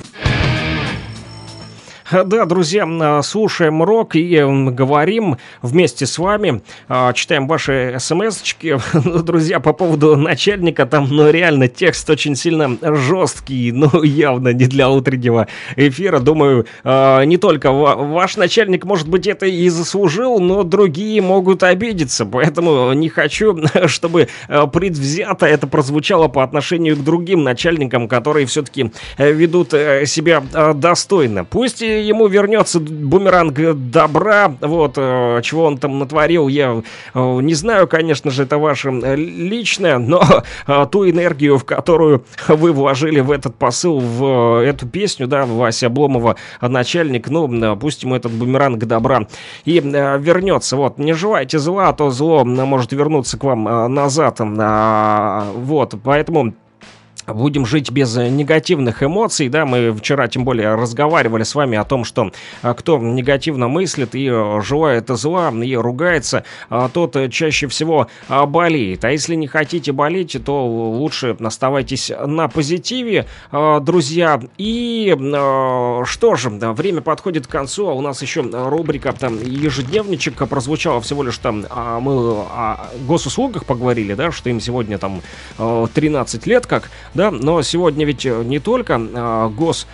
Да, друзья, а, слушаем рок и м, говорим вместе с вами, а, читаем ваши смс-очки. Ну, Друзья, по поводу начальника, там, ну, реально, текст очень сильно жесткий, ну, явно не для утреннего эфира. Думаю, а, не только ва- ваш начальник, может быть, это и заслужил, но другие могут обидеться, поэтому не хочу, чтобы а, предвзято это прозвучало по отношению к другим начальникам, которые все-таки ведут э, себя э, достойно. Пусть и ему вернется бумеранг добра, вот, э, чего он там натворил, я э, не знаю, конечно же, это ваше личное, но э, ту энергию, в которую вы вложили в этот посыл, в эту песню, да, Вася Обломова, начальник, ну, пусть ему этот бумеранг добра и вернется, вот, не желайте зла, а то зло может вернуться к вам назад, э, вот, поэтому Будем жить без э, негативных эмоций, да, мы вчера тем более разговаривали с вами о том, что э, кто негативно мыслит и э, желает зла, и ругается, а, тот чаще всего а, болеет. А если не хотите болеть, то лучше оставайтесь на позитиве, а, друзья. И что же, время подходит к концу, а у нас еще рубрика там ежедневничек прозвучала всего лишь там, а, мы о госуслугах поговорили, да, что им сегодня там э, 13 лет как, да, но сегодня ведь э, не только а, гос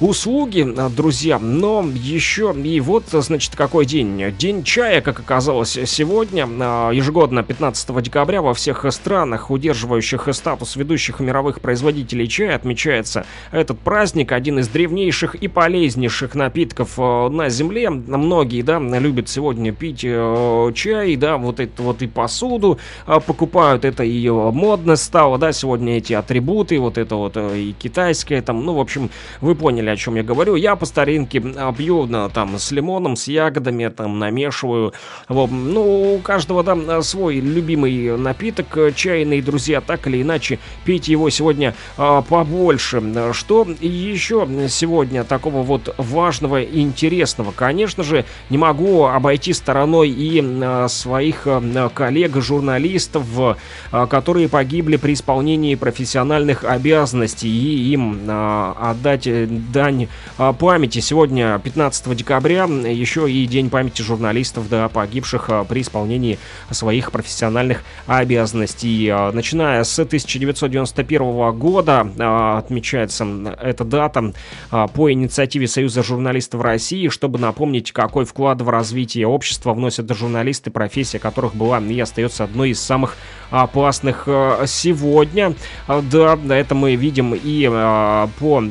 услуги, а, друзья, но еще и вот, значит, какой день. День чая, как оказалось сегодня, а, ежегодно 15 декабря во всех странах, удерживающих статус ведущих мировых производителей чая, отмечается этот праздник, один из древнейших и полезнейших напитков э, на земле. Многие, да, любят сегодня пить э, чай, да, вот это вот и посуду э, покупают, это и модно стало, да, сегодня эти атрибуты, вот это вот э, и китайское, там, ну, в общем, вы поняли, о чем я говорю. Я по старинке на, там с лимоном, с ягодами, там намешиваю. Вот. Ну, у каждого да свой любимый напиток э, чайный, друзья, так или иначе пить его сегодня а, побольше. Что еще сегодня такого вот важного интересного? Конечно же, не могу обойти стороной и а, своих а, коллег-журналистов, а, которые погибли при исполнении профессиональных обязанностей и им а, отдать э, дань а, памяти. Сегодня, 15 декабря, еще и День памяти журналистов, да, погибших а, при исполнении своих профессиональных обязанностей. А, Начиная с 1991 года отмечается эта дата по инициативе Союза журналистов России, чтобы напомнить, какой вклад в развитие общества вносят журналисты, профессия которых была и остается одной из самых опасных сегодня. Да, это мы видим и по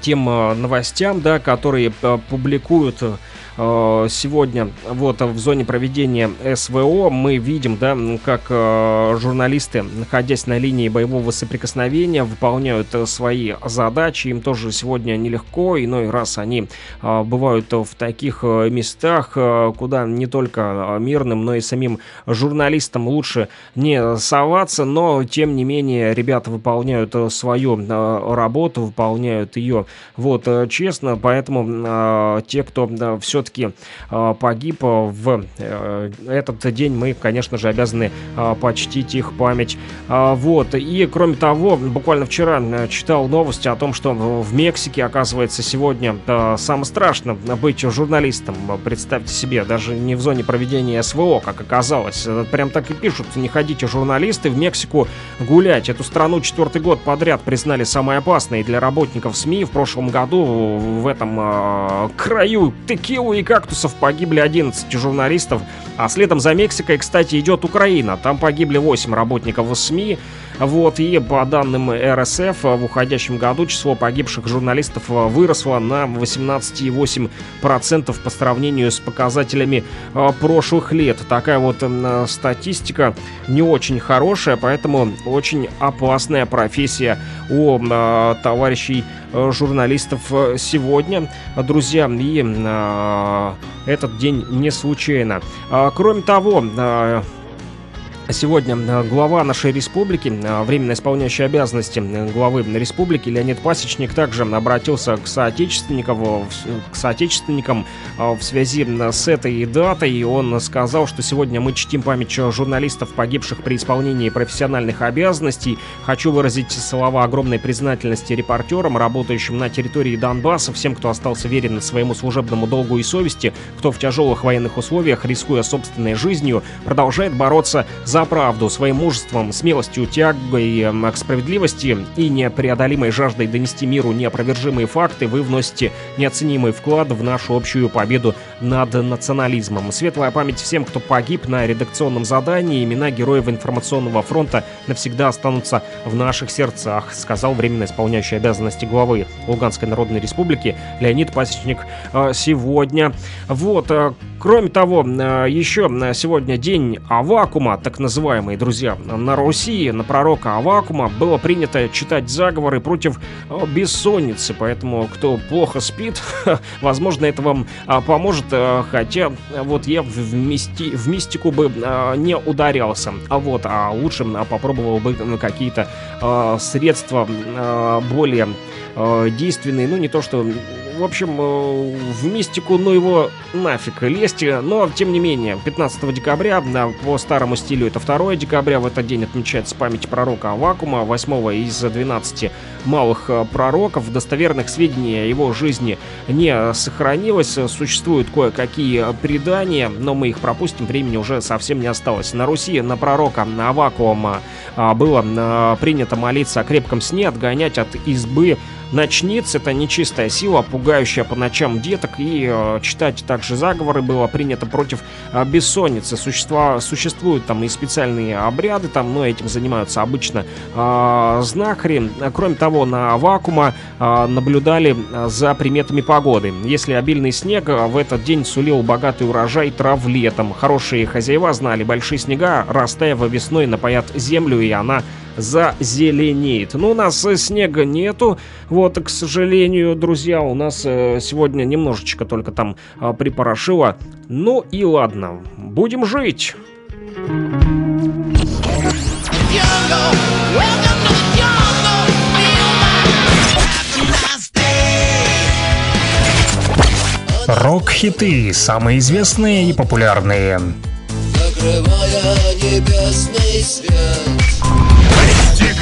тем а, новостям, да, которые а, публикуют а, сегодня вот в зоне проведения СВО мы видим, да, как а, журналисты, находясь на линии боевого соприкосновения, выполняют а, свои задачи. Им тоже сегодня нелегко. Иной раз они бывают в таких местах, куда не только мирным, но и самим журналистам лучше не соваться. Но, тем не менее, ребята выполняют свою работу, выполняют ее вот честно. Поэтому те, кто все-таки погиб а, в э, этот день, мы, конечно же, обязаны почтить их память. Вот. И, кроме того, буквально вчера э, читал новости о том, что в Мексике, оказывается, сегодня э, самое страшно быть журналистом. Представьте себе, даже не в зоне проведения СВО, как оказалось. Э, Прям так и пишут, не ходите журналисты в Мексику гулять. Эту страну четвертый год подряд признали самой опасной для работников СМИ. В прошлом году в этом э, краю текилу и кактусов погибли 11 журналистов. А следом за Мексикой, кстати, идет Украина. Там погибли 8 работников СМИ. Вот, и по данным РСФ, в уходящем году число погибших журналистов выросло на 18,8% по сравнению с показателями э, прошлых лет. Такая вот статистика не очень хорошая, поэтому очень опасная профессия у э, товарищей э, журналистов э, сегодня, друзья, и э, этот день не случайно. А, Кроме того, э, Сегодня э, глава нашей республики, э, временно исполняющий обязанности э, главы республики Леонид Пасечник также обратился к соотечественникам, к соотечественникам в связи с этой датой. И он сказал, что сегодня мы чтим память журналистов, погибших при исполнении профессиональных обязанностей. Хочу выразить слова огромной признательности репортерам, работающим на территории Донбасса, всем, кто остался верен своему служебному долгу и совести, кто в тяжелых военных условиях, рискуя собственной жизнью, продолжает бороться за правду своим мужеством, смелостью, тягой эм, к справедливости и непреодолимой жаждой донести миру неопровержимые факты, вы вносите неоценимый вклад в нашу общую победу над национализмом. Светлая память всем, кто погиб на редакционном задании, имена героев информационного фронта навсегда останутся в наших сердцах, сказал временно исполняющий обязанности главы Луганской Народной Республики Леонид Пасечник э, сегодня. Вот, э, кроме того, э, еще э, сегодня день Авакума, так называемый, друзья. На Руси, на пророка Авакума было принято читать заговоры против э, бессонницы, поэтому кто плохо спит, возможно, это вам а, поможет, э, хотя э, вот я в, мисти- в мистику бы э, не ударялся, а вот, а лучше э, попробовал бы э, какие-то э, средства э, более э, действенные, ну не то что в общем, э, в мистику, ну его нафиг лезть, но тем не менее, 15 декабря, да, по старому стилю это 2 декабря, в этот день отмечается память пророка Авакума, 8 из 12 малых э, пророков, достоверных сведений о его жизни не сохранилось, существуют кое-какие предания, но мы их пропустим, времени уже совсем не осталось. На Руси на пророка Авакума а, было принято молиться о крепком сне, отгонять от избы Ночниц — это нечистая сила, пугающая по ночам деток, и э, читать также заговоры было принято против э, бессонницы. Существа, существуют там и специальные обряды, там, но этим занимаются обычно э, знахари. Кроме того, на вакуума э, наблюдали э, за приметами погоды. Если обильный снег в этот день сулил богатый урожай трав летом, хорошие хозяева знали, большие снега, растаяв весной, напоят землю, и она зазеленеет. Ну, у нас э, снега нету, вот, к сожалению, друзья, у нас э, сегодня немножечко только там э, припорошило. Ну и ладно, будем жить. Рок-хиты, самые известные и популярные. Закрывая небесный свет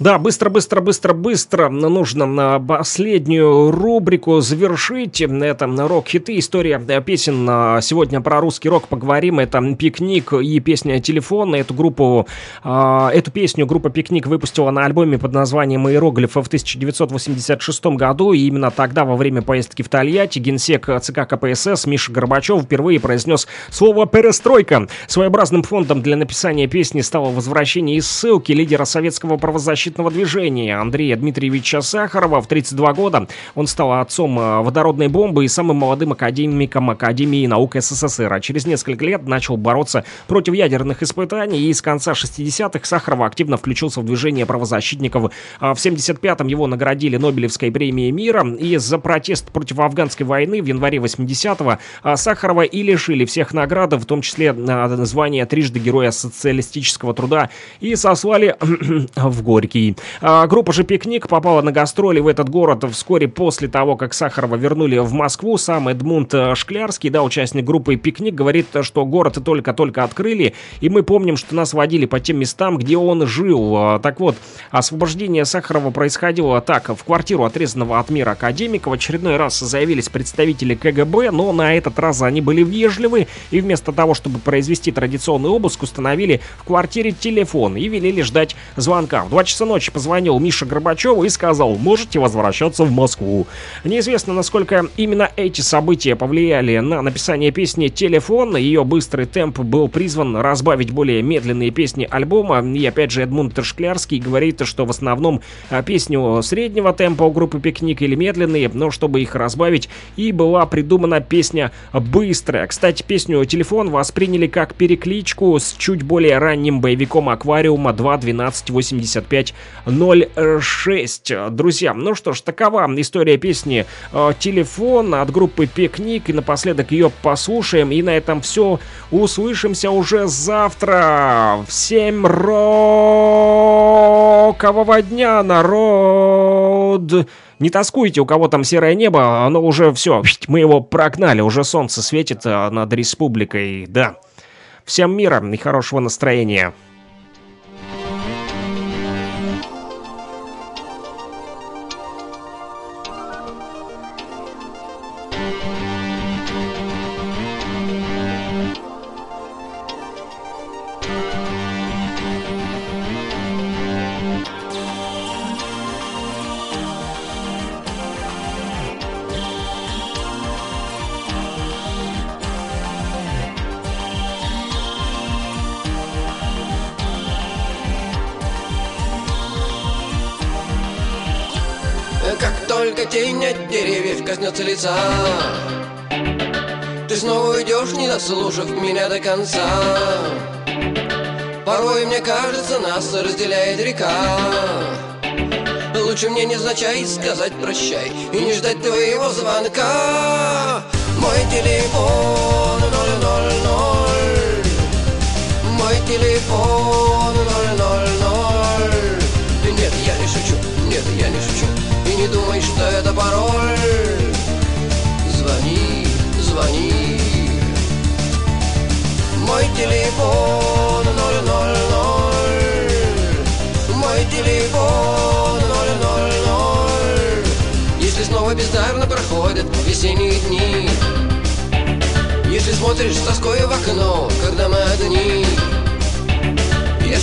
Да, быстро, быстро, быстро, быстро нужно на последнюю рубрику завершить. Это рок-хиты, история э, песен. А, Сегодня про русский рок поговорим. Это «Пикник» и песня «Телефон». Эту группу, а, эту песню группа «Пикник» выпустила на альбоме под названием «Иероглифы» в 1986 году. И именно тогда, во время поездки в Тольятти, генсек ЦК КПСС Миша Горбачев впервые произнес слово «перестройка». Своеобразным фондом для написания песни стало возвращение из ссылки лидера советского правозащитного движения Андрея Дмитриевича Сахарова в 32 года. Он стал отцом э, водородной бомбы и самым молодым академиком Академии наук СССР. А через несколько лет начал бороться против ядерных испытаний. И с конца 60-х Сахарова активно включился в движение правозащитников. А В 75-м его наградили Нобелевской премией мира. И за протест против афганской войны в январе 80-го а, Сахарова и лишили всех наград, в том числе а, звания трижды Героя социалистического труда, и сослали в Горький. А, Группа же «Пикник» попала на гастроли в этот город вскоре после того, как Сахарова вернули в Москву. Сам Эдмунд э, Шклярский, да, участник группы «Пикник», говорит, что город только-только открыли, и мы помним, что нас водили по тем местам, где он жил. А, Так вот, освобождение Сахарова происходило так. В квартиру отрезанного от мира академика в очередной раз заявились представители КГБ, но на этот раз они были вежливы, и вместо того, чтобы произвести традиционный обыск, установили в квартире телефон и велели ждать звонка. В 2 часа ночи позвонил Миша Горбачеву и сказал, можете возвращаться в Москву. Неизвестно, насколько именно эти события повлияли на написание песни «Телефон». Ее быстрый темп был призван разбавить более медленные песни альбома. И опять же, Эдмунд Шклярский говорит, что в основном а, песню среднего темпа у группы «Пикник» или медленные, но чтобы их разбавить, и была придумана песня «Быстрая». Кстати, песню «Телефон» восприняли как перекличку с чуть более ранним боевиком «Аквариума 2 12 85 06». Друзья, ну что ж, такова история песни э, «Телефон» от группы «Пикник». И напоследок ее послушаем. И на этом все. Услышимся уже завтра в 7 рокового дня, народ! Не тоскуйте, у кого там серое небо, оно уже все, мы его прогнали, уже солнце светит а, над республикой, да. Всем мира и хорошего настроения. Только тень от деревьев коснется лица. Ты снова уйдешь, не дослушав меня до конца. Порой мне кажется, нас разделяет река. Лучше мне незначай сказать прощай И не ждать твоего звонка. Мой телефон 000 Мой телефон это пароль. Звони, звони. Мой телефон 000 Мой телефон 000 Если снова бездарно проходят весенние дни. Если смотришь с тоской в окно, когда мы одни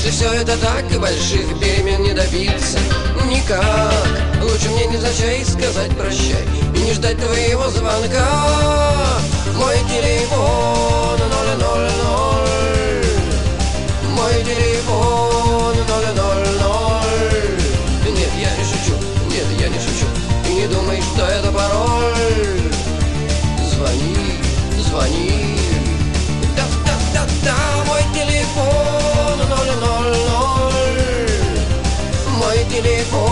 Если все это так и больших перемен не добиться Никак. Лучше мне невзначай сказать прощай И не ждать твоего звонка. Мой телефон 000 Мой телефон Мой телефон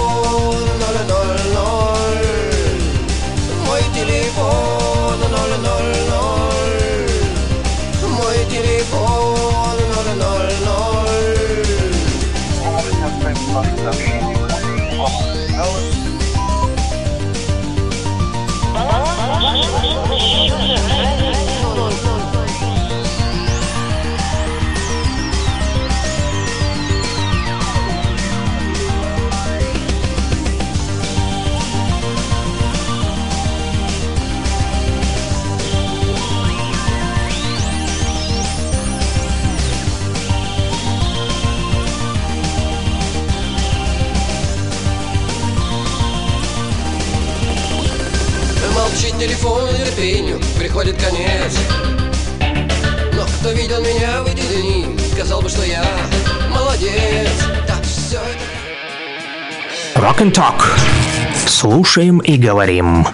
конец Но кто видел меня в дни, сказал бы, что я молодец Так все это Rock and Talk. Слушаем и говорим.